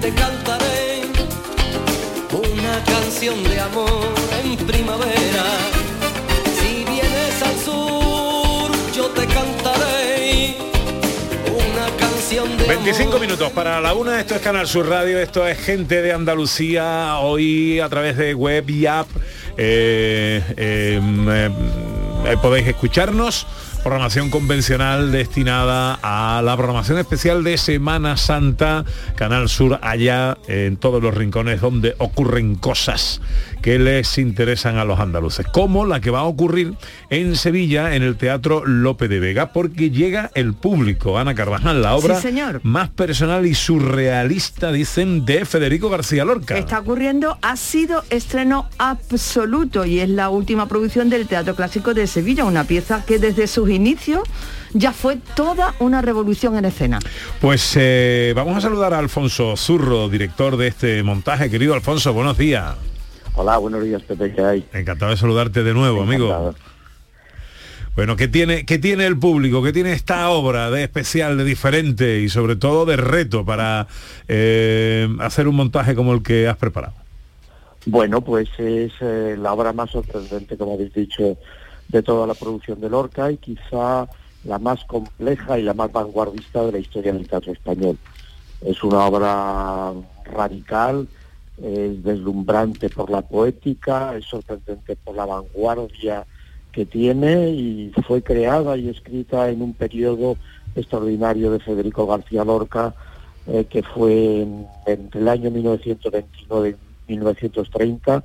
te cantaré una canción de amor en primavera. 25 minutos para la una, esto es Canal Sur Radio, esto es gente de Andalucía, hoy a través de web y app eh, eh, eh, podéis escucharnos, programación convencional destinada a la programación especial de Semana Santa, Canal Sur allá en todos los rincones donde ocurren cosas que les interesan a los andaluces, como la que va a ocurrir en Sevilla en el Teatro Lope de Vega, porque llega el público, Ana Carvajal, la obra Sí, señor. más personal y surrealista, dicen, de Federico García Lorca. Está ocurriendo, ha sido estreno absoluto y es la última producción del Teatro Clásico de Sevilla, una pieza que desde sus inicios ya fue toda una revolución en escena. Pues eh, vamos a saludar a Alfonso Zurro, director de este montaje. Querido Alfonso, buenos días. Hola, buenos días, Pepe, ¿qué hay? Encantado de saludarte de nuevo, amigo. Bueno, ¿qué tiene, ¿qué tiene el público? ¿Qué tiene esta obra de especial, de diferente y sobre todo de reto para eh, hacer un montaje como el que has preparado? Bueno, pues es eh, la obra más sorprendente, como habéis dicho, de toda la producción de Lorca y quizá la más compleja y la más vanguardista de la historia del teatro español. Es una obra radical, es deslumbrante por la poética, es sorprendente por la vanguardia que tiene y fue creada y escrita en un periodo extraordinario de Federico García Lorca, eh, que fue en- entre el año 1929 y 1930,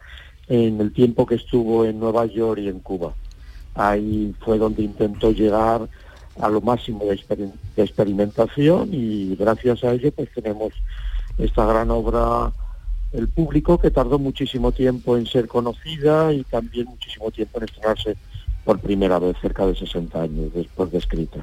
en el tiempo que estuvo en Nueva York y en Cuba. Ahí fue donde intentó llegar a lo máximo de, de experimentación y gracias a ello pues tenemos esta gran obra el público que tardó muchísimo tiempo en ser conocida y también muchísimo tiempo en estrenarse por primera vez, cerca de 60 años después de escrita.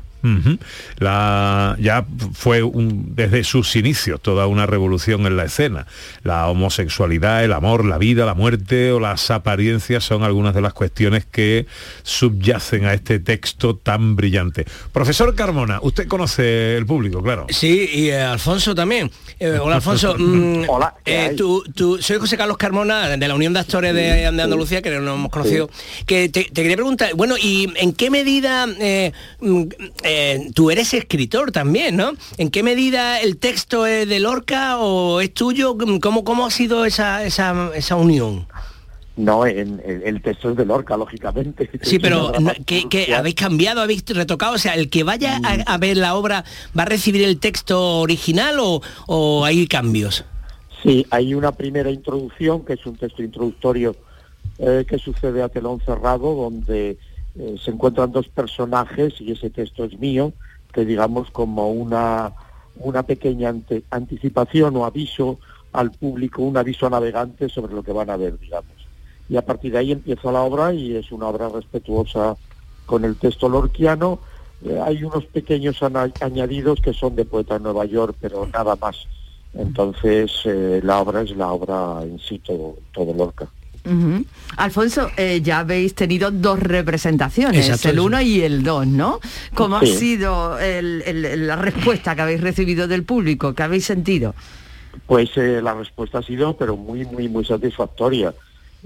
La, ya fue un- desde sus inicios toda una revolución en la escena. La homosexualidad, el amor, la vida, la muerte o las apariencias son algunas de las cuestiones que subyacen a este texto tan brillante. Profesor Carmona, usted conoce el público, claro. Sí, y eh, Alfonso también. Eh, hola, Alfonso. Mm, Hola. eh, tú, tú- soy José Carlos Carmona, de la Unión de Actores de, de Andalucía, que no hemos conocido. Que te, te quería preguntar, bueno, ¿y en qué medida eh, mm, eh, tú eres escritor también, ¿no? ¿En qué medida el texto es de Lorca o es tuyo? ¿Cómo, cómo ha sido esa, esa, esa unión? No, en, en- el texto es de Lorca, lógicamente. Sí, pero una no, drama ¿qué, qué, crucial. habéis cambiado, habéis retocado? O sea, ¿el que vaya a, a ver la obra va a recibir el texto original o, o hay cambios? Sí, hay una primera introducción, que es un texto introductorio eh, que sucede a telón cerrado, donde eh, se encuentran dos personajes y ese texto es mío, que digamos como una, una pequeña anticipación o aviso al público, un aviso a navegante sobre lo que van a ver, digamos. Y a partir de ahí empieza la obra y es una obra respetuosa con el texto lorquiano. Eh, hay unos pequeños añadidos que son de Poeta de Nueva York, pero nada más. Entonces, eh, la obra es la obra en sí, todo, todo Lorca. Alfonso, eh, ya habéis tenido dos representaciones, Exacto, el sí. 1 y el 2, ¿no? ¿Cómo Sí. ha sido el- el- la respuesta que habéis recibido del público? ¿Qué habéis sentido? Pues eh, la respuesta ha sido, pero muy, muy, muy satisfactoria.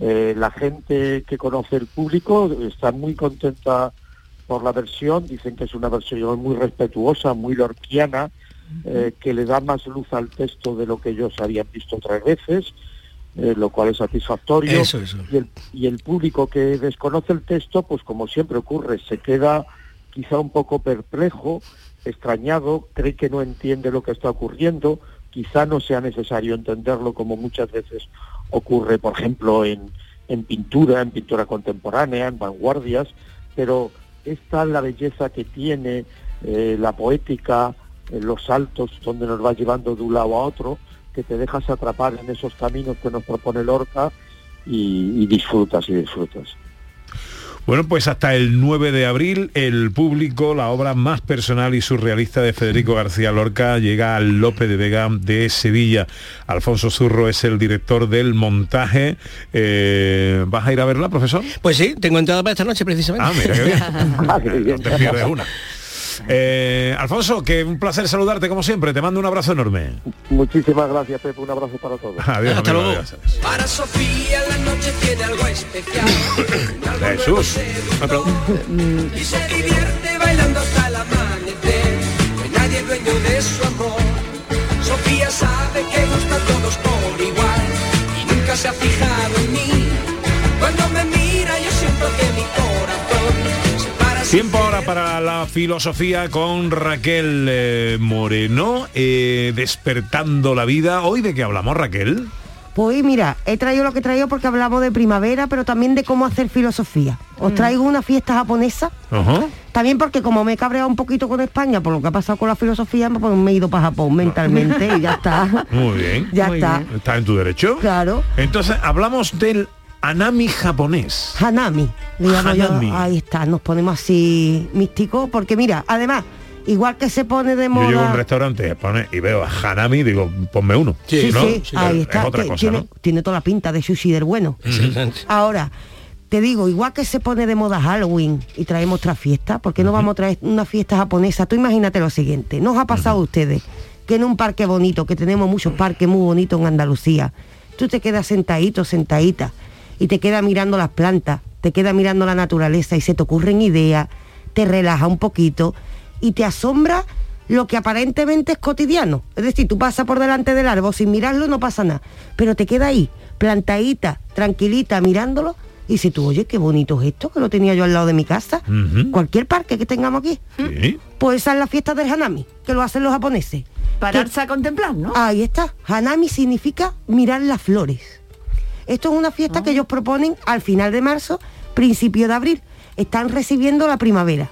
Eh, la gente que conoce el público está muy contenta por la versión, dicen que es una versión muy respetuosa, muy lorquiana, eh, que le da más luz al texto de lo que ellos habían visto otras veces, eh, lo cual es satisfactorio. Eso, eso. Y, el, y el público que desconoce el texto, pues como siempre ocurre, se queda quizá un poco perplejo, extrañado, cree que no entiende lo que está ocurriendo, quizá no sea necesario entenderlo como muchas veces ocurre, por ejemplo, en, en pintura, en pintura contemporánea, en vanguardias, pero es tal la belleza que tiene eh, la poética, eh, los saltos donde nos va llevando de un lado a otro, que te dejas atrapar en esos caminos que nos propone Lorca y, y disfrutas y disfrutas. Bueno, pues hasta el 9 de abril el público, la obra más personal y surrealista de Federico García Lorca llega al Lope de Vega de Sevilla. Alfonso Zurro es el director del montaje. Eh, ¿Vas a ir a verla, profesor? Pues sí, tengo entrada para esta noche precisamente. Ah, mira qué bien. no te pierdes una. Eh, Alfonso, que un placer saludarte como siempre. Te mando un abrazo enorme. Muchísimas gracias, Pepe. Un abrazo para todos. Adiós, Hasta amigo, luego. adiós. Para Sofía la noche tiene algo especial. Jesús. y se divierte bailando hasta el amanecer. No hay nadie dueño de su amor. Sofía sabe que gusta a todos por igual y nunca se ha fijado en mí. Cuando me mira yo siento que mi corazón. Tiempo ahora para la filosofía con Raquel eh, Moreno, eh, despertando la vida. ¿Hoy de qué hablamos, Raquel? Pues mira, he traído lo que he traído porque hablamos de primavera, pero también de cómo hacer filosofía. Os traigo una fiesta japonesa, Ajá. también porque como me he cabreado un poquito con España por lo que ha pasado con la filosofía, pues me he ido para Japón mentalmente y ya está. Muy bien. Ya está. ¿Está en tu derecho? Claro. Entonces, hablamos del anami japonés. Hanami, le llamo yo. Hanami. Ahí está, nos ponemos así místicos, porque mira, además, igual que se pone de Yo llego a un moda... restaurante pone, y veo a Hanami digo, ponme uno. Sí, ¿no? sí, ahí Es está. otra que cosa, tiene, ¿no? tiene toda la pinta de sushi del bueno. Ahora, te digo, igual que se pone de moda Halloween y traemos otra fiesta, ¿por qué no vamos a traer una fiesta japonesa? Tú imagínate lo siguiente, ¿nos ha pasado a ustedes que en un parque bonito, que tenemos muchos parques muy bonitos en Andalucía, tú te quedas sentadito, sentadita, y te quedas mirando las plantas, te quedas mirando la naturaleza y se te ocurren ideas, te relaja un poquito y te asombra lo que aparentemente es cotidiano. Es decir, tú pasas por delante del árbol sin mirarlo, no pasa nada. Pero te queda ahí, plantadita, tranquilita, mirándolo. Y si tú, oye, qué bonito es esto, que lo tenía yo al lado de mi casa. Cualquier parque que tengamos aquí. Sí. Pues esa es la fiesta del Hanami, que lo hacen los japoneses. Pararse a contemplar, ¿no? Ahí está. Hanami significa mirar las flores. Esto es una fiesta que ellos proponen al final de marzo, principio de abril. Están recibiendo la primavera.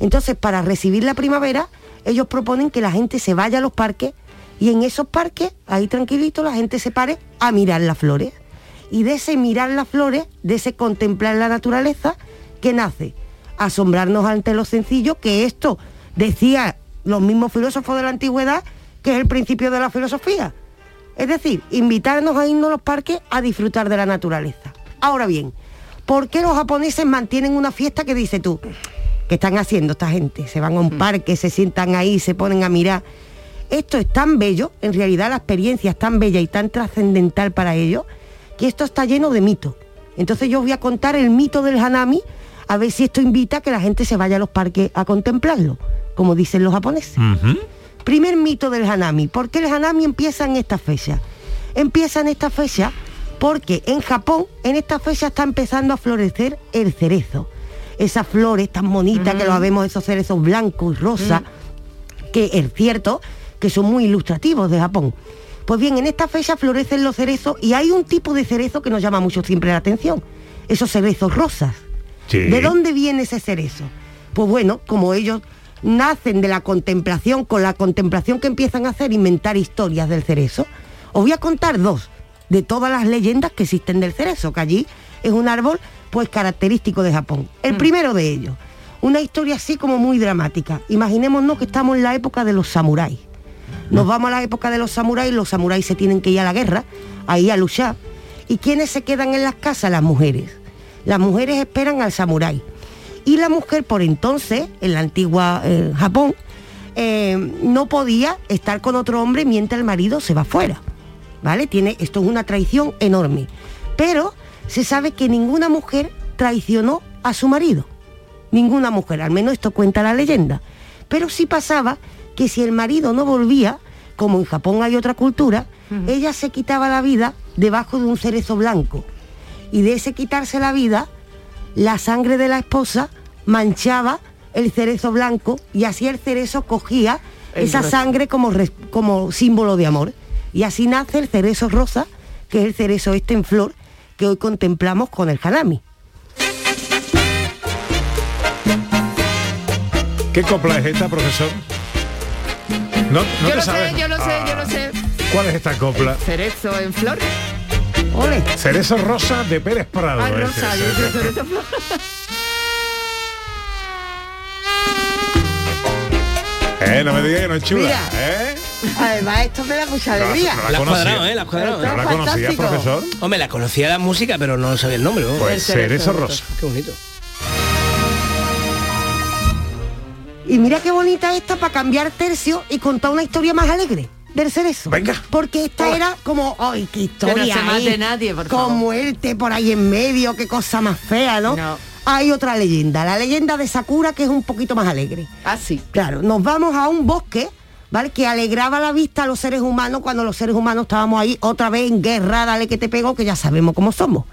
Entonces, para recibir la primavera, ellos proponen que la gente se vaya a los parques y en esos parques, ahí tranquilito, la gente se pare a mirar las flores. Y de ese mirar las flores, de ese contemplar la naturaleza, que nace? Asombrarnos ante lo sencillo, que esto decía los mismos filósofos de la antigüedad, que es el principio de la filosofía. Es decir, invitarnos a irnos a los parques a disfrutar de la naturaleza. Ahora bien, ¿por qué los japoneses mantienen una fiesta que dice tú? ¿Qué están haciendo esta gente? Se van a un parque, se sientan ahí, se ponen a mirar. Esto es tan bello, en realidad la experiencia es tan bella y tan trascendental para ellos, que esto está lleno de mitos. Entonces yo os voy a contar el mito del hanami, a ver si esto invita a que la gente se vaya a los parques a contemplarlo, como dicen los japoneses. Primer mito del Hanami. ¿Por qué el Hanami empieza en esta fecha? Empieza en esta fecha porque en Japón en esta fecha está empezando a florecer el cerezo. Esas flores tan bonitas que lo vemos, esos cerezos blancos y rosas, que es cierto que son muy ilustrativos de Japón. Pues bien, en esta fecha florecen los cerezos y hay un tipo de cerezo que nos llama mucho siempre la atención. Esos cerezos rosas. Sí. ¿De dónde viene ese cerezo? Pues bueno, como ellos nacen de la contemplación, con la contemplación que empiezan a hacer, inventar historias del cerezo, os voy a contar dos de todas las leyendas que existen del cerezo, que allí es un árbol pues característico de Japón. El primero de ellos, una historia así como muy dramática. Imaginémonos que estamos en la época de los samuráis. Nos vamos a la época de los samuráis, los samuráis se tienen que ir a la guerra, ahí a luchar. ¿Y quiénes se quedan en las casas? Las mujeres. Las mujeres esperan al samurái. Y la mujer por entonces, en la antigua eh, Japón, eh, no podía estar con otro hombre mientras el marido se va fuera. ¿Vale? Tiene, esto es una traición enorme. Pero se sabe que ninguna mujer traicionó a su marido. Ninguna mujer, al menos esto cuenta la leyenda. Pero sí pasaba que si el marido no volvía, como en Japón hay otra cultura, ella se quitaba la vida debajo de un cerezo blanco. Y de ese quitarse la vida, la sangre de la esposa manchaba el cerezo blanco y así el cerezo cogía El esa sangre como, res- como símbolo de amor. Y así nace el cerezo rosa, que es el cerezo este en flor que hoy contemplamos con el hanami. ¿Qué copla es esta, profesor? No, no yo te lo sabes. sé, yo lo sé, yo Ah. lo sé. ¿Cuál es esta copla? Cerezo en flor. Ole. Cerezo Rosa de Pérez Prado. Ah, ese, rosa, sé cerezo. Eh, no me digas que no es chula. Mira. ¿eh? Además, esto me da mucha alegría. no la La has conocía. cuadrado, ¿eh? La has cuadrado. ¿No la conocías, profesor? Hombre, la conocía la música, pero no sabía el nombre. ¿no? Pues Cerezo Rosa. Qué bonito. Y mira qué bonita esta para cambiar tercio y contar una historia más alegre del cerezo. Venga. Porque esta era como, ¡ay, qué historia! Que no se mate eh! nadie, por Con favor. muerte por ahí en medio, qué cosa más fea, ¿no? No. Hay otra leyenda, la leyenda de Sakura, que es un poquito más alegre. Ah, sí. Claro, nos vamos a un bosque, ¿vale? Que alegraba la vista a los seres humanos cuando los seres humanos estábamos ahí otra vez en guerra, dale que te pego, que ya sabemos cómo somos.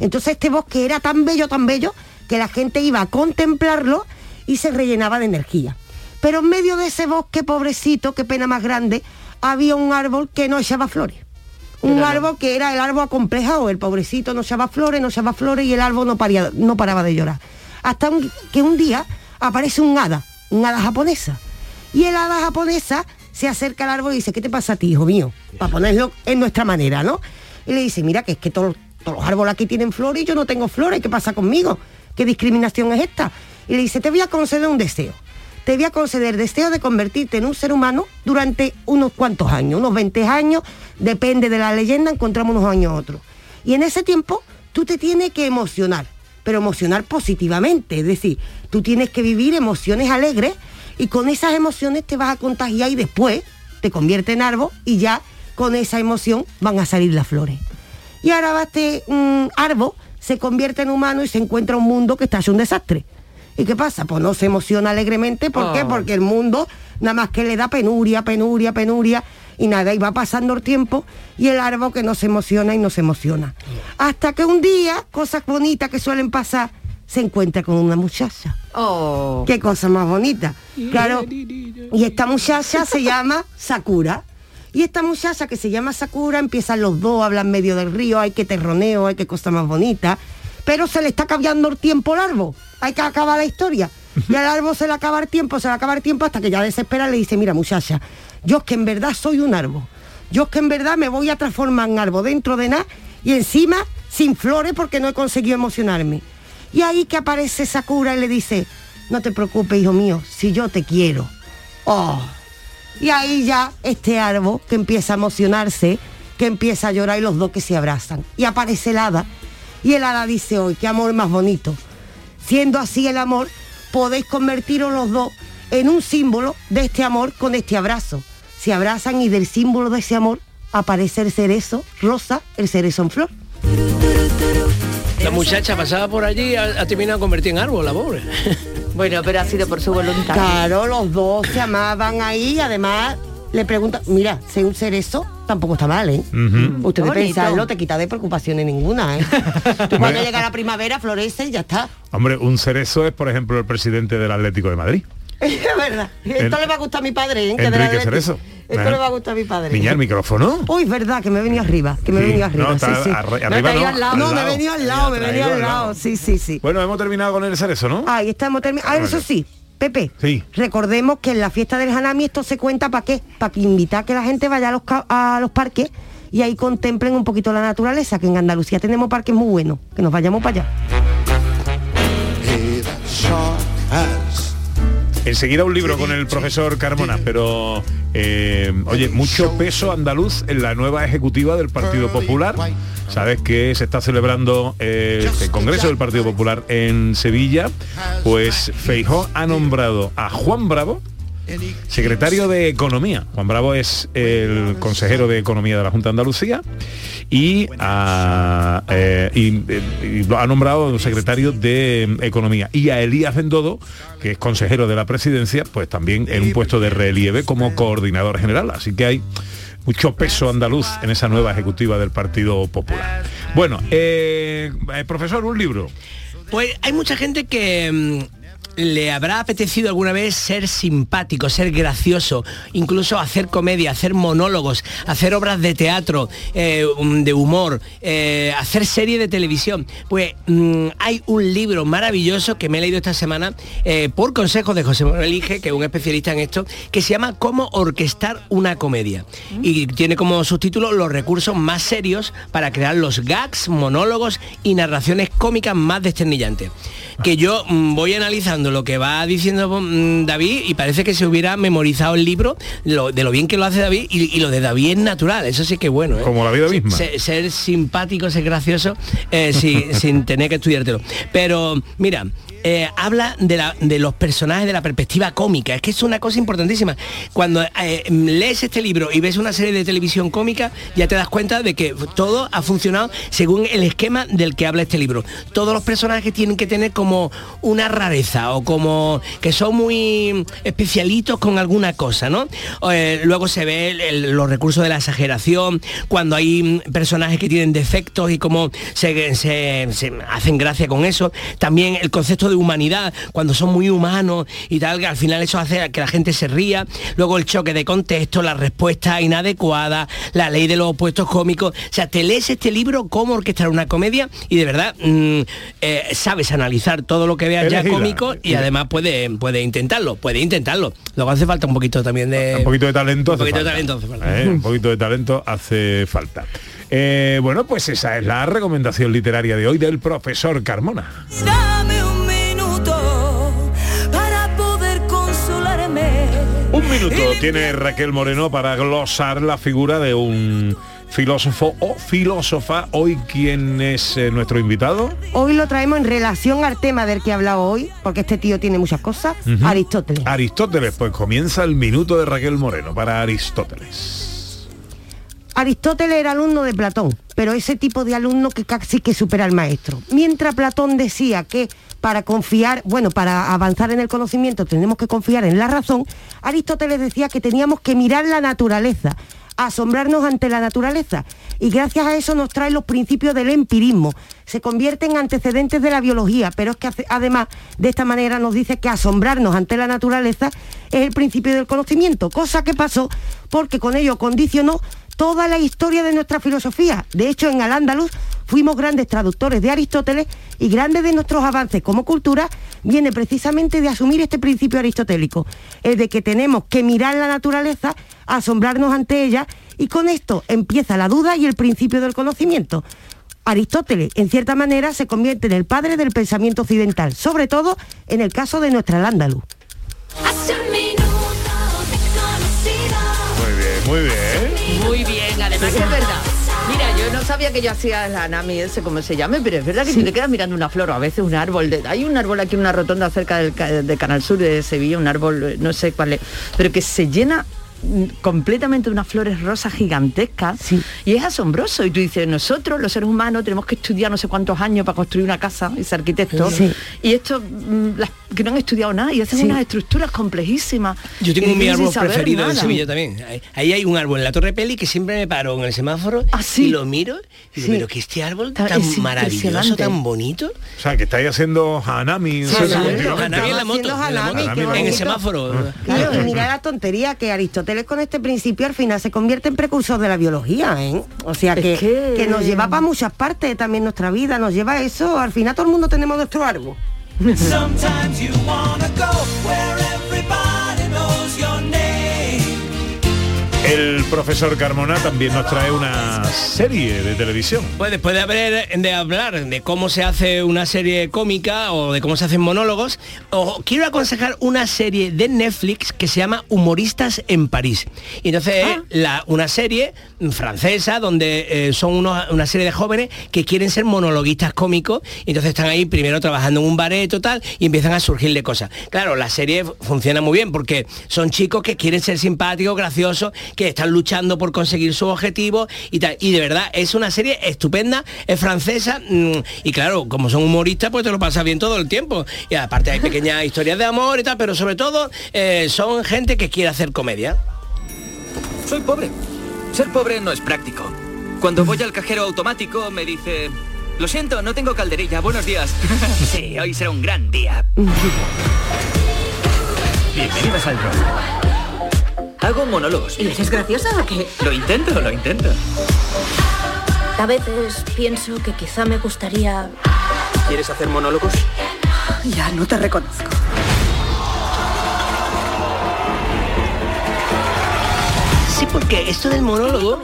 Entonces este bosque era tan bello, tan bello, que la gente iba a contemplarlo y se rellenaba de energía. Pero en medio de ese bosque, pobrecito, qué pena más grande, había un árbol que no echaba flores. Un árbol que era el árbol acomplejado, el pobrecito no echaba flores, no echaba flores y el árbol no, paría- no paraba de llorar. Hasta un- que un día aparece un hada, un hada japonesa. Y el hada japonesa se acerca al árbol y dice, ¿qué te pasa a ti, hijo mío? Para ponerlo en nuestra manera, ¿no? Y le dice, mira, que es que todos, todos los árboles aquí tienen flores y yo no tengo flores, ¿qué pasa conmigo? ¿Qué discriminación es esta? Y le dice, te voy a conceder un deseo. Te voy a conceder deseo de convertirte en un ser humano durante unos cuantos años, unos 20 años, depende de la leyenda, encontramos unos años otros. Y en ese tiempo tú te tienes que emocionar, pero emocionar positivamente, es decir, tú tienes que vivir emociones alegres y con esas emociones te vas a contagiar y después te convierte en árbol y ya con esa emoción van a salir las flores. Y ahora este mm, árbol, se convierte en humano y se encuentra un mundo que está hecho un desastre. ¿Y qué pasa? Pues no se emociona alegremente. ¿Por qué? Oh. Porque el mundo nada más que le da penuria, penuria, penuria y nada, y va pasando el tiempo y el árbol que no se emociona y no se emociona. Hasta que un día, cosas bonitas que suelen pasar, se encuentra con una muchacha. Oh. Qué cosa más bonita. Claro. Y esta muchacha se llama Sakura. Y esta muchacha que se llama Sakura, empiezan los dos, hablan medio del río, hay que terroneo, hay que cosa más bonita. Pero se le está cambiando el tiempo al árbol. Hay que acabar la historia. Y al árbol se le acaba el tiempo, se le acaba el tiempo hasta que ya desespera le dice, mira muchacha, yo es que en verdad soy un árbol. Yo es que en verdad me voy a transformar en árbol dentro de nada y encima sin flores porque no he conseguido emocionarme. Y ahí que aparece Sakura y le dice, no te preocupes, hijo mío, si yo te quiero. Oh. Y ahí ya este árbol que empieza a emocionarse, que empieza a llorar y los dos que se abrazan. Y aparece el hada. Y el hada dice hoy, qué amor más bonito. Siendo así el amor, podéis convertiros los dos en un símbolo de este amor con este abrazo. Se abrazan y del símbolo de ese amor aparece el cerezo rosa, el cerezo en flor. La muchacha pasaba por allí y ha, ha terminado convertida en árbol, la pobre. Bueno, pero ha sido por su voluntad. Claro, los dos se amaban ahí y además le preguntan, mira, ser un cerezo tampoco está mal, ¿eh? Usted de Bonito. pensarlo te quita de preocupaciones ninguna, ¿eh? Tú cuando llega la primavera florece y ya está. Hombre, un cerezo es, por ejemplo, el presidente del Atlético de Madrid. Es verdad. Esto En- le va a gustar a mi padre, ¿eh? Que de la Enrique Cerezo. Esto le va a gustar a mi padre. Niña, el micrófono. Uy, verdad, que me he venido arriba, que me he Sí, venido arriba. no, está sí, sí. arri- arriba no, al lado. No, me venido al lado, me venido al lado. Sí, sí, sí. Bueno, hemos terminado con el cerezo, ¿no? Ahí estamos terminando. Ah, eso Bueno. sí, Pepe. Sí. Recordemos que en la fiesta del Hanami esto se cuenta para qué, para que invitar a que la gente vaya a los, a los parques y ahí contemplen un poquito la naturaleza, que en Andalucía tenemos parques muy buenos, que nos vayamos para allá. Enseguida un libro con el profesor Carmona, pero eh, oye, mucho peso andaluz en la nueva ejecutiva del Partido Popular. Sabes que se está celebrando eh, el Congreso del Partido Popular en Sevilla. Pues Feijó ha nombrado a Juan Bravo secretario de Economía. Juan Bravo es el consejero de Economía de la Junta de Andalucía y, a, eh, y, eh, y lo ha nombrado secretario de Economía. Y a Elías Bendodo, que es consejero de la presidencia, pues también en un puesto de relieve como coordinador general. Así que hay mucho peso andaluz en esa nueva ejecutiva del Partido Popular. Bueno, eh, eh, profesor, un libro. Pues hay mucha gente que mm, le habrá apetecido alguna vez ser simpático, ser gracioso, incluso hacer comedia, hacer monólogos, hacer obras de teatro, eh, um, de humor, eh, hacer serie de televisión. Pues mm, hay un libro maravilloso que me he leído esta semana eh, por consejo de José Manuel que es un especialista en esto, que se llama Cómo orquestar una comedia. Y tiene como subtítulo los recursos más serios para crear los gags, monólogos y narraciones cómicas más desternillantes. Que yo mm, voy analizando lo que va diciendo mm, David y parece que se hubiera memorizado el libro lo- de lo bien que lo hace David y, y lo de David es natural, eso sí que es bueno. ¿eh? Como la vida misma. se- ser simpático, ser gracioso, eh, si- sin tener que estudiártelo. Pero mira, eh, habla de, la- de los personajes de la perspectiva cómica. Es que es una cosa importantísima. Cuando eh, lees este libro y ves una serie de televisión cómica, ya te das cuenta de que todo ha funcionado según el esquema del que habla este libro. Todos los personajes tienen que tener como una rareza o como que son muy especialitos con alguna cosa, ¿no? Eh, luego se ve los recursos de la exageración, cuando hay mm, personajes que tienen defectos y cómo se, se- se hacen gracia con eso. También el concepto de humanidad, cuando son muy humanos y tal, que al final eso hace que la gente se ría. Luego el choque de contexto, la respuesta inadecuada, la ley de los opuestos cómicos. O sea, te lees este libro, cómo orquestar una comedia y de verdad mm, eh, sabes analizar todo lo que veas ya cómico y además puede, puede intentarlo, puede intentarlo. Luego hace falta un poquito también de... Un poquito de talento Un hace poquito de falta. talento hace falta. ¿Eh? Un poquito de talento hace falta. Eh, bueno, pues esa es la recomendación literaria de hoy del profesor Carmona. Dame Tiene Raquel Moreno para glosar la figura de un filósofo o filósofa. Hoy, ¿quién es eh, nuestro invitado? Hoy lo traemos en relación al tema del que he hablado hoy, porque este tío tiene muchas cosas. Aristóteles. Aristóteles, pues comienza el minuto de Raquel Moreno para Aristóteles. Aristóteles era alumno de Platón, pero ese tipo de alumno que casi que supera al maestro. Mientras Platón decía que para confiar, bueno, para avanzar en el conocimiento tenemos que confiar en la razón, Aristóteles decía que teníamos que mirar la naturaleza, asombrarnos ante la naturaleza. Y gracias a eso nos trae los principios del empirismo. Se convierte en antecedentes de la biología, pero es que además de esta manera nos dice que asombrarnos ante la naturaleza es el principio del conocimiento, cosa que pasó porque con ello condicionó toda la historia de nuestra filosofía. De hecho, en Al-Ándalus fuimos grandes traductores de Aristóteles y grandes de nuestros avances como cultura viene precisamente de asumir este principio aristotélico, el de que tenemos que mirar la naturaleza, asombrarnos ante ella y con esto empieza la duda y el principio del conocimiento. Aristóteles, en cierta manera, se convierte en el padre del pensamiento occidental, sobre todo en el caso de nuestra te Muy bien, muy bien. Además es verdad. Mira, yo no sabía que yo hacía el anami ese, como se llame, pero es verdad que si te quedas mirando una flor o a veces un árbol. de- hay un árbol aquí en una rotonda cerca del, de Canal Sur de Sevilla, un árbol, no sé cuál es, pero que se llena completamente de unas flores rosas gigantescas y es asombroso y tú dices nosotros los seres humanos tenemos que estudiar no sé cuántos años para construir una casa y ser arquitectos Sí. y estos mm, las que no han estudiado nada y hacen Sí. unas estructuras complejísimas Yo tengo mi árbol preferido en nada. Sevilla también. Ahí- hay un árbol en la Torre Peli que siempre me paro en el semáforo y lo miro y digo, Sí. pero que este árbol Ta- tan es maravilloso, tan bonito. O sea, que estáis haciendo Hanami. Hanami en la moto, en la moto. Hanami, qué En el semáforo. Claro, y mira la tontería que Aristóteles con este principio al final se convierte en precursor de la biología, ¿eh? O sea que, que- que nos lleva para muchas partes también nuestra vida, nos lleva a eso, al final todo el mundo tenemos nuestro árbol. El profesor Carmona también nos trae una serie de televisión. Pues después de haber de hablar de cómo se hace una serie cómica o de cómo se hacen monólogos, os quiero aconsejar una serie de Netflix que se llama Humoristas en París. Y entonces es la, una serie francesa donde eh, son unos- una serie de jóvenes que quieren ser monologuistas cómicos y entonces están ahí primero trabajando en un bareto tal y empiezan a surgirle cosas. Claro, la serie funciona muy bien porque son chicos que quieren ser simpáticos, graciosos, que están luchando por conseguir sus objetivos y tal. Y de verdad es una serie estupenda, es francesa mm, y claro, como son humoristas pues te lo pasas bien todo el tiempo. Y aparte hay pequeñas historias de amor y tal, pero sobre todo eh, son gente que quiere hacer comedia. Soy pobre. Ser pobre no es práctico. Cuando voy al cajero automático me dice, lo siento, no tengo calderilla, buenos días. sí, hoy será un gran día. Bienvenidas al rol. Hago monólogos. ¿Y eres graciosa o qué? Lo intento, lo intento. A veces pienso que quizá me gustaría... ¿Quieres hacer monólogos? Ya no te reconozco. Sí, porque esto del monólogo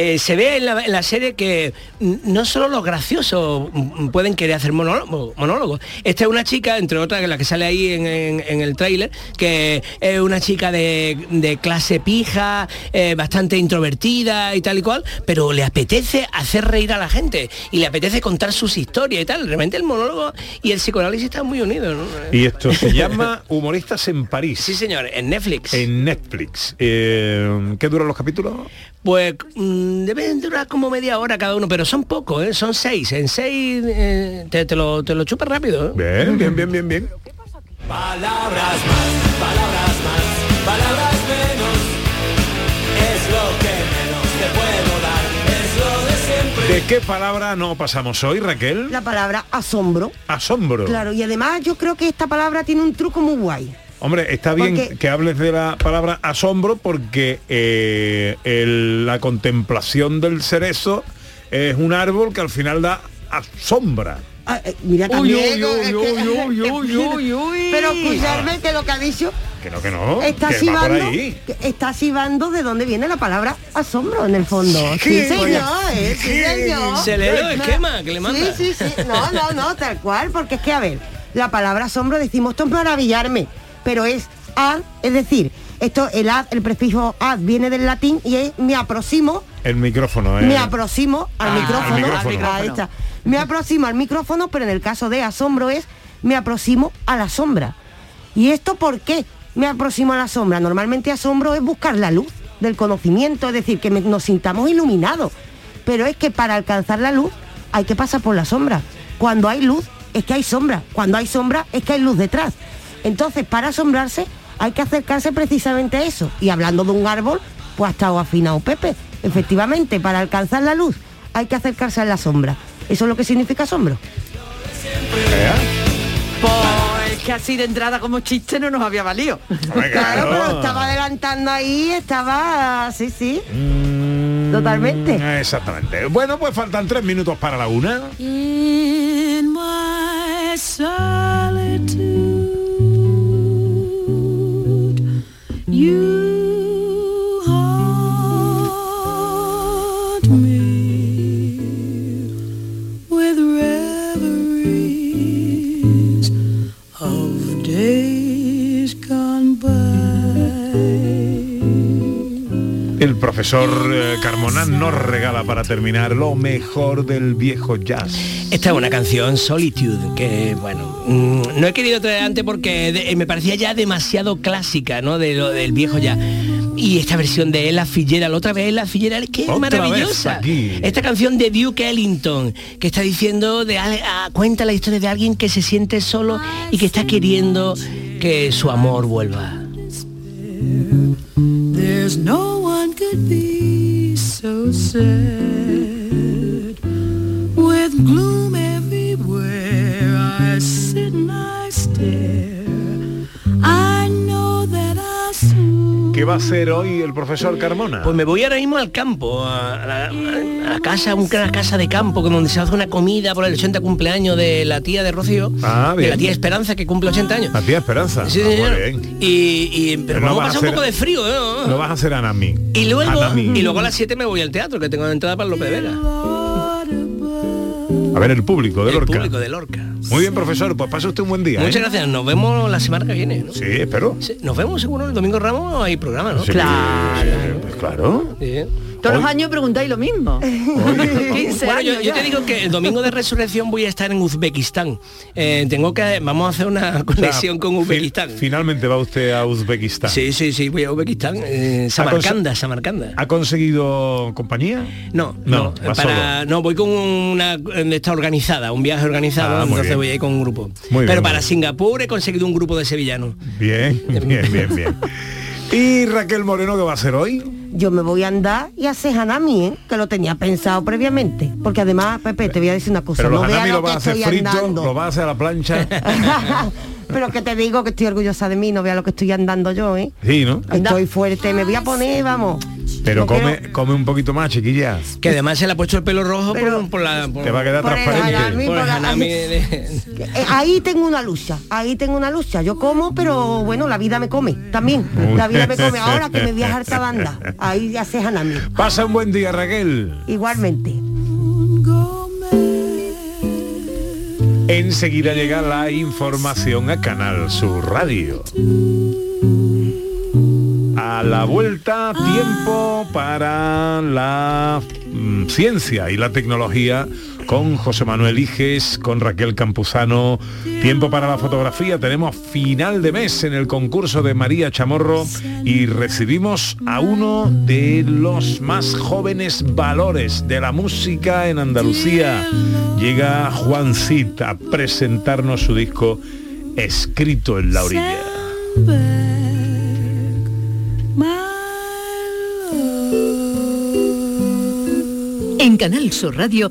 eh, se ve en la, en la serie que no solo los graciosos pueden querer hacer monólogo, monólogo. Esta es una chica, entre otras, que la que sale ahí en, en- en el tráiler, que es una chica de, de clase pija, eh, bastante introvertida y tal y cual, pero le apetece hacer reír a la gente y le apetece contar sus historias y tal. Realmente el monólogo y el psicoanálisis están muy unidos. ¿no? Y esto se llama Humoristas en París. Sí, señor, en Netflix. En Netflix. Eh, ¿Qué duran los capítulos? Pues mm, deben durar como media hora cada uno, pero son pocos, ¿eh? son seis. En seis eh, te, te lo, te lo chupas rápido. ¿eh? Bien, bien, bien, bien, bien. Palabras más, palabras más, palabras menos. Es lo que menos te puedo dar, es lo de siempre. ¿De qué palabra no pasamos hoy, Raquel? La palabra asombro. Asombro. Claro, y además yo creo que esta palabra tiene un truco muy guay. Hombre, está bien Porque- que hables de la palabra asombro porque eh, el- la contemplación del cerezo es un árbol que al final da asombra. Ah, eh, mira también. Pero escucharme que lo que ha dicho Que no, que no, está que está sibando de dónde viene la palabra asombro en el fondo. Sí, señor, eh, sí, ¿Qué? señor. Se lee los esquemas que le manda. Sí, sí, sí. No, no, no, tal cual, porque es que a ver, la palabra asombro decimos esto es maravillarme, pero es ad, es decir, esto el ad, el prefijo ad viene del latín y es me aproximo El micrófono, ¿eh? me aproximo al Ah, micrófono, al me aproximo al micrófono, pero en el caso de asombro es me aproximo a la sombra. ¿Y esto por qué me aproximo a la sombra? Normalmente asombro es buscar la luz del conocimiento, es decir, que me- nos sintamos iluminados. Pero es que para alcanzar la luz hay que pasar por la sombra. Cuando hay luz es que hay sombra. Cuando hay sombra es que hay luz detrás. Entonces, para asombrarse hay que acercarse precisamente a eso. Y hablando de un árbol, pues ha estado afinado Pepe. Efectivamente, para alcanzar la luz hay que acercarse a la sombra. Eso es lo que significa asombro. Pues que así de entrada como chiste no nos había valido. Claro, pero estaba adelantando ahí, estaba... Sí, sí. Totalmente. Mm, Exactamente. Bueno, pues faltan tres minutos para la una. Profesor eh, Carmona nos regala para terminar lo mejor del viejo jazz. Esta es una canción Solitude que bueno mm, no he querido traer antes porque de- eh, me parecía ya demasiado clásica no de lo del viejo ya y esta versión de Ella Fitzgerald otra vez Ella Fitzgerald que es maravillosa aquí. esta canción de Duke Ellington que está diciendo de cuenta la historia de alguien que se siente solo y que está queriendo que su amor vuelva There's no could be so sad with gloom everywhere. I sit and I stare. ¿Qué va a hacer hoy el profesor Carmona? Pues me voy ahora mismo al campo, a, la, a la casa, una casa de campo donde se hace una comida por el 80 cumpleaños de la tía de Rocío, Ah, de la tía Esperanza que cumple 80 años. La tía Esperanza. Sí, Ah, muy señor. bien. Y, y- pero no vamos a vas a pasar un poco de frío, ¿eh? Lo vas a hacer Anami. Y luego, Anami. y luego a las 7 me voy al teatro, que tengo entrada para López Vega. A ver, el público de El Lorca. público de Lorca. Muy bien, profesor, pues pase usted un buen día. Muchas ¿eh? gracias, nos vemos la semana que viene. ¿no? Sí, espero. Sí, Nos vemos seguro el domingo Ramos, hay programa, ¿no? Sí, Claro. sí, pues claro. Todos los años preguntáis lo mismo. 15 Bueno, yo, te digo que el domingo de resurrección voy a estar en Uzbekistán. Eh, tengo que, vamos a hacer una conexión con Fi- Uzbekistán. Finalmente va usted a Uzbekistán. Sí, sí, sí, voy a Uzbekistán. eh, Samarcanda, Samarcanda. ¿Ha conseguido compañía? No, No, no, para, no, voy con una de esta organizada, un viaje organizado, Ah, entonces bien. voy a ir con un grupo. Muy Pero para. Singapur he conseguido un grupo de sevillanos. Bien, bien, bien, bien. ¿Y Raquel Moreno qué va a hacer hoy? Yo me voy a andar y a hacer hanami, ¿eh? que lo tenía pensado previamente. Porque además, Pepe, te voy a decir una cosa. Pero no los hanami lo lo a hacer frito, andando. lo va a hacer a la plancha. Pero que te digo que estoy orgullosa de mí, no vea lo que estoy andando yo, ¿eh? Sí, ¿no? Estoy fuerte, me voy a poner, vamos. Pero No come, quiero- come un poquito más, chiquilla. Que además se le ha puesto el pelo rojo por- Pero- por, la... por- Te va a quedar Por el transparente. hanami, por el por la- hanami de- Eh, ahí tengo una lucha, ahí tengo una lucha. Yo como, pero bueno, la vida me come también. La vida me come. Ahora que me voy a harta banda, ahí ya se hanami. Pasa un buen día, Raquel. Igualmente. Enseguida llega la información a Canal Sur Radio. A la vuelta, tiempo para la mm, ciencia y la tecnología con José Manuel Iges, con Raquel Campuzano. Tiempo para la fotografía. Tenemos final de mes en el concurso de María Chamorro y recibimos a uno de los más jóvenes valores de la música en Andalucía. Llega Juan Cid a presentarnos su disco Escrito en la orilla. En Canal Sur Radio,